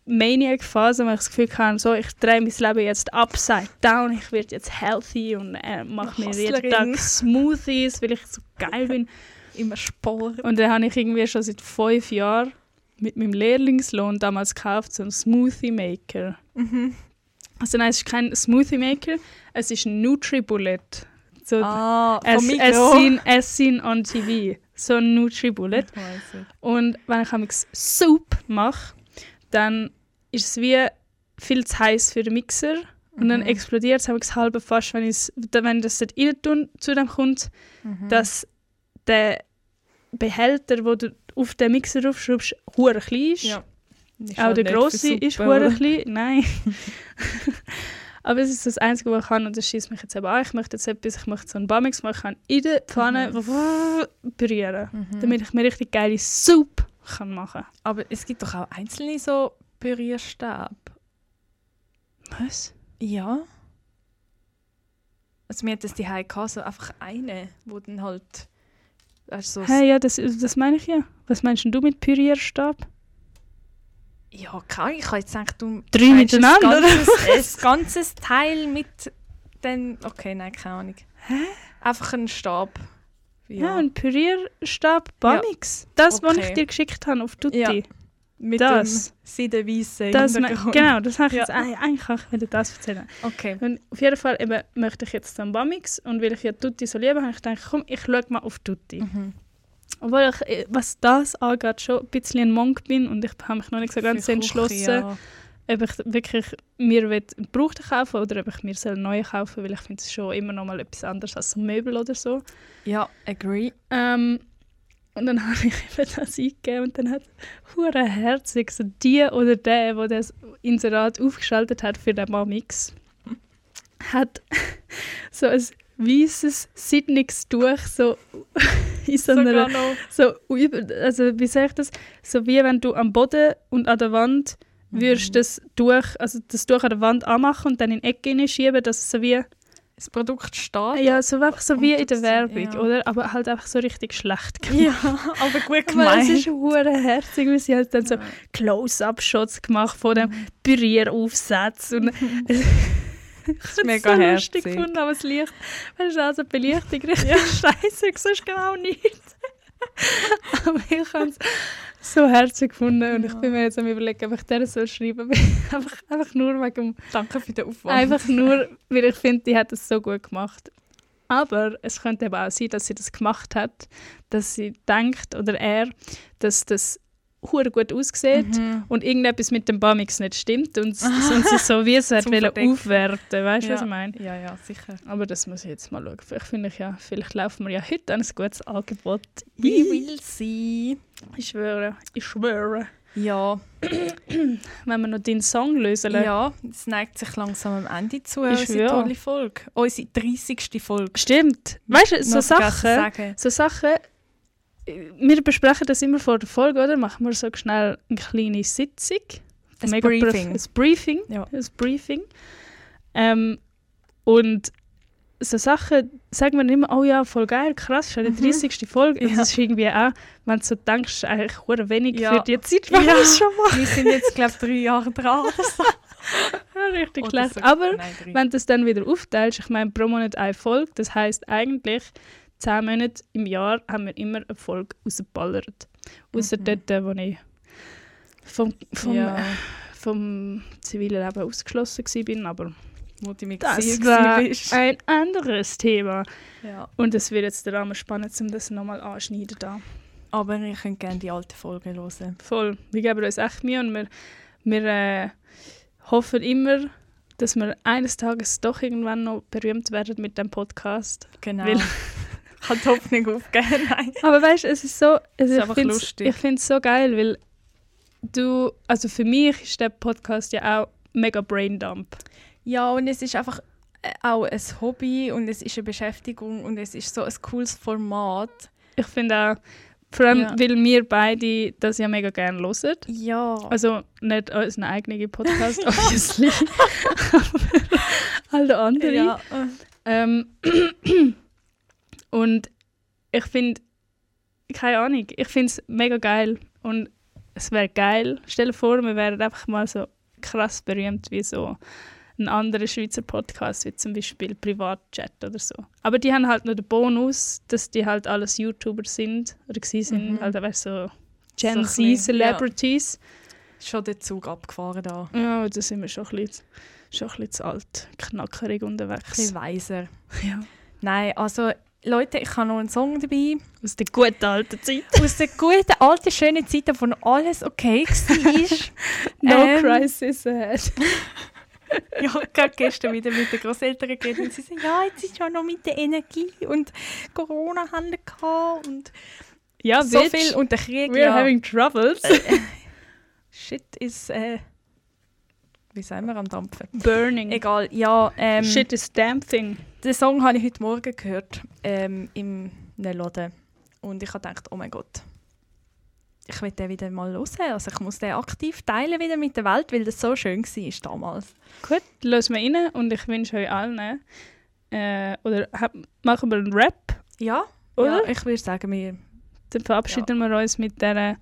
S2: Maniac-Phase, wo ich das Gefühl hatte, so, ich drehe mein Leben jetzt upside down, ich werde jetzt healthy und äh, mache mir jeden. Tag Smoothies, weil ich so geil bin.
S3: Immer Sport.
S2: Und dann habe ich irgendwie schon seit fünf Jahren mit meinem Lehrlingslohn damals gekauft, so einen Smoothie Maker.
S3: Mhm.
S2: Also nein, es ist kein Smoothie Maker, es ist ein NutriBullet. So
S3: Ah,
S2: as,
S3: Migros.
S2: seen, as seen on TV. So ein Nutri-Bullet. Und wenn ich amigs Soup mache, dann ist es wie viel zu heiß für den Mixer. Und dann explodiert es amigs halb fast, wenn, wenn das dort rein tun, zu dem kommt, dass der Behälter, wo du auf den Mixer aufschraubst, hure klein ist.
S3: Ja.
S2: Auch
S3: halt
S2: der grosse ist hure klein. Nein. Aber es ist das Einzige, was ich kann und das schießt mich jetzt eben an. Ich möchte jetzt etwas, ich möchte so einen Bamix machen, ich kann in der Pfanne pürieren, damit ich mir richtig geile Soup kann machen
S3: Aber es gibt doch auch einzelne so Pürierstäbe.
S2: Was?
S3: Ja. Also mir hat das die gehabt, so einfach eine, wo dann halt also so
S2: Hey, ja, das, das meine ich ja. Was meinst denn du mit Pürierstab?
S3: Ja, keine, ich habe jetzt gedacht, du
S2: Drei miteinander,
S3: ein ganzes, ein ganzes Teil mit den okay, nein, keine Ahnung. Einfach ein Stab.
S2: Ja, ein Pürierstab Bamix. Das, was
S3: Okay.
S2: ich dir geschickt habe auf Tutti.
S3: Ja. mit
S2: das.
S3: dem seidenweißen
S2: Das genau, das habe ich
S3: Ja.
S2: jetzt eigentlich ich dir das erzählen.
S3: Okay.
S2: Und auf jeden Fall eben möchte ich jetzt dann Bamix und weil ich ja Tutti so liebe, habe ich gedacht, komm, ich schaue mal auf Tutti.
S3: Mhm.
S2: Obwohl ich, äh, was das angeht, schon ein bisschen ein Monk bin und ich habe mich noch nicht so ganz
S3: Für Küche,
S2: entschlossen,
S3: ja.
S2: ob ich wirklich mir einen Gebrauchten kaufen oder ob ich mir einen neuen kaufen weil ich finde es schon immer noch mal etwas anderes als ein Möbel oder so.
S3: Ja, agree.
S2: Ähm, und dann habe ich eben das eingegeben und dann hat hure herzig so die oder der, der das Inserat aufgeschaltet hat für den Mamix, hat so ein weißes Sidnix-Tuch so in so einer so über, also wie sage ich das, so wie wenn du am Boden und an der Wand würdest das Tuch, also das Tuch an der Wand anmachen und dann in die Ecke hineinschieben, dass es so wie,
S3: Das Produkt steht.
S2: ja, so einfach so wie in der Werbung,
S3: ja.
S2: oder? Aber halt einfach so richtig schlecht gemacht.
S3: Ja, aber gut
S2: Aber es
S3: gemeint.
S2: ist hure herzig, weil sie halt dann so Close-Up-Shots gemacht von dem Pürieraufsatz und ich habe
S3: mega
S2: so
S3: herzig.
S2: lustig gefunden, aber das Licht, weißt du, also die Belichtung richtig scheiße, du siehst genau nichts. aber ich habe es so herzig gefunden und ich bin mir jetzt am überlegen, ob ich der soll schreiben soll. einfach, einfach nur wegen
S3: Danke für den Aufwand.
S2: Einfach nur, weil ich finde, die hat es so gut gemacht. Aber es könnte eben auch sein, dass sie das gemacht hat, dass sie denkt, oder er, dass das hure gut aussieht
S3: Mhm.
S2: und irgendetwas mit dem Bamix nicht stimmt und, s- und sie so wie es hat aufwerten, weißt du,
S3: ja.
S2: was ich meine?
S3: Ja, ja, sicher.
S2: Aber das muss ich jetzt mal schauen. Vielleicht finde ich ja, vielleicht laufen wir ja heute ein gutes Angebot.
S3: We will see.
S2: Ich schwöre, ich schwöre.
S3: Ja,
S2: Wenn wir noch deinen Song lösen.
S3: ja, es neigt sich langsam am Ende zu.
S2: Ich
S3: Unsere tolle Folge. Unsere 30. Folge.
S2: Stimmt. Weißt du, so Sachen, so Sachen, wir besprechen das immer vor der Folge, oder? Machen wir so schnell eine kleine Sitzung.
S3: Ein
S2: Mega
S3: Briefing.
S2: Ein Briefing.
S3: Ja.
S2: Ein Briefing. Ähm, und so Sachen sagen wir immer, oh ja, voll geil, krass, schon die 30. Folge. Und
S3: Ja.
S2: das ist irgendwie auch, wenn du so denkst, eigentlich hure wenig
S3: Ja.
S2: für die Zeit,
S3: Ja.
S2: die wir schon mal
S3: Wir sind jetzt, glaube ich, drei Jahre dran.
S2: richtig
S3: Oder
S2: schlecht.
S3: so-
S2: Aber
S3: Nein,
S2: wenn du das dann wieder aufteilst, ich meine, pro Monat eine Folge, das heißt eigentlich, zehn Monate im Jahr haben wir immer eine Folge rausgeballert. Außer dort, äh, wo ich vom, vom,
S3: ja,
S2: äh, vom zivilen Leben ausgeschlossen war. Aber
S3: wo du mit
S2: das
S3: Xi
S2: war
S3: bist.
S2: ein anderes Thema.
S3: Ja.
S2: Und es wird jetzt daran spannend, um das nochmal anschneiden. Da.
S3: Aber ihr könnt gerne die alte Folge hören.
S2: Voll. Wir geben uns echt Mühe und wir, wir äh, hoffen immer, dass wir eines Tages doch irgendwann noch berühmt werden mit dem Podcast.
S3: Genau.
S2: Weil-
S3: ich habe die Hoffnung aufgegeben. Nein.
S2: Aber weißt du, es ist so,
S3: ist
S2: also ich
S3: einfach
S2: find's-
S3: lustig.
S2: Ich finde es so geil, weil du, also für mich ist der Podcast ja auch mega Braindump.
S3: Ja, und es ist einfach äh, auch ein Hobby und es ist eine Beschäftigung und es ist so ein cooles Format.
S2: Ich finde auch, vor allem,
S3: Ja.
S2: weil wir beide das ja mega gerne hören.
S3: Ja.
S2: Also nicht unseren eigenen Podcast, obviously, aber alle anderen.
S3: ja. äh,
S2: Ähm, Und ich finde, keine Ahnung, ich finde es mega geil. Und es wäre geil, stell dir vor, wir wären einfach mal so krass berühmt wie so ein anderer Schweizer Podcast, wie zum Beispiel Privatchat oder so. Aber die haben halt noch den Bonus, dass die halt alles YouTuber sind oder sie sind,
S3: mhm.
S2: Also halt einfach so Gen
S3: so
S2: Z-Celebrities. Ja.
S3: Schon der Zug abgefahren da.
S2: Ja, da sind wir schon ein bisschen, schon ein bisschen zu alt, knackerig unterwegs.
S3: Ein bisschen weiser.
S2: Ja.
S3: Nein, also Leute, ich habe noch einen Song dabei.
S2: Aus der guten alten Zeit.
S3: Aus der guten alten, schönen Zeit, wo alles okay war.
S2: no
S3: ähm,
S2: crisis ahead.
S3: ja, gerade gestern wieder mit den Großeltern geredet und sie sagen, ja, jetzt ist ja noch mit der Energie und Corona haben und
S2: ja,
S3: so
S2: bitch,
S3: viel und der Krieg.
S2: We're
S3: ja.
S2: having troubles.
S3: Äh, äh, shit is... Äh, wie sind wir, am Dampfen.
S2: Burning.
S3: Egal, ja. Ähm,
S2: Shit is dampfing.
S3: Den Song habe ich heute Morgen gehört ähm, im Laden. Und ich habe gedacht, oh mein Gott, ich will den wieder mal hören. Also ich muss den aktiv teilen wieder mit der Welt, weil das so schön war damals.
S2: Gut, lösen wir rein und ich wünsche euch allen, äh, oder hab, machen wir einen Rap?
S3: Ja,
S2: oder?
S3: Ja, ich würde sagen, wir...
S2: Dann verabschieden ja. wir uns mit dieser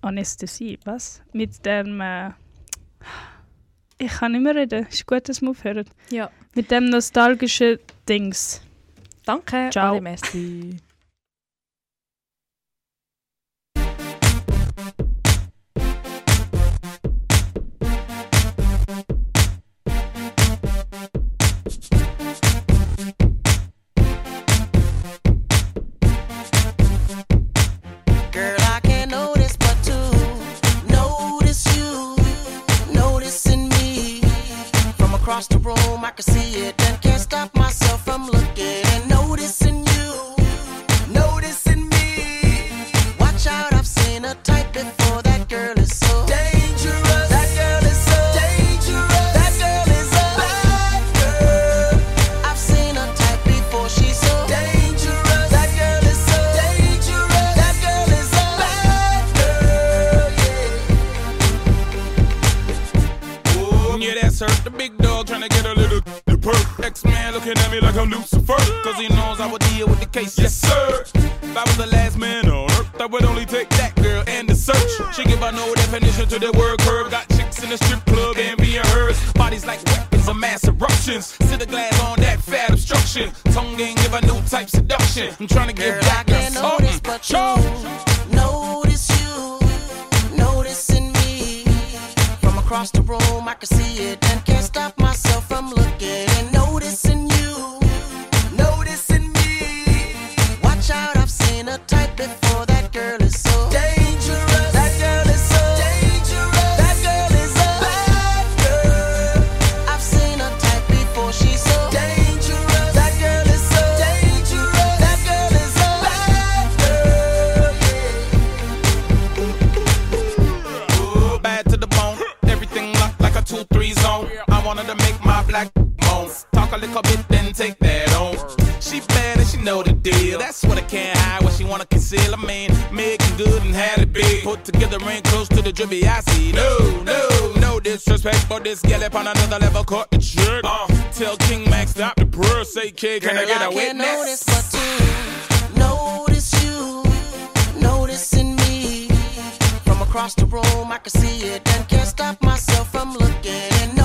S2: Anästhesie, was? Mit dem... Äh, ich kann nicht mehr reden. Es Ist gut, dass wir aufhören.
S3: Ja.
S2: Mit dem nostalgischen Dings.
S3: Danke.
S2: Ciao.
S3: Alle merci.
S6: across the room, I can see it. across the room, I can see it and can't stop myself from looking.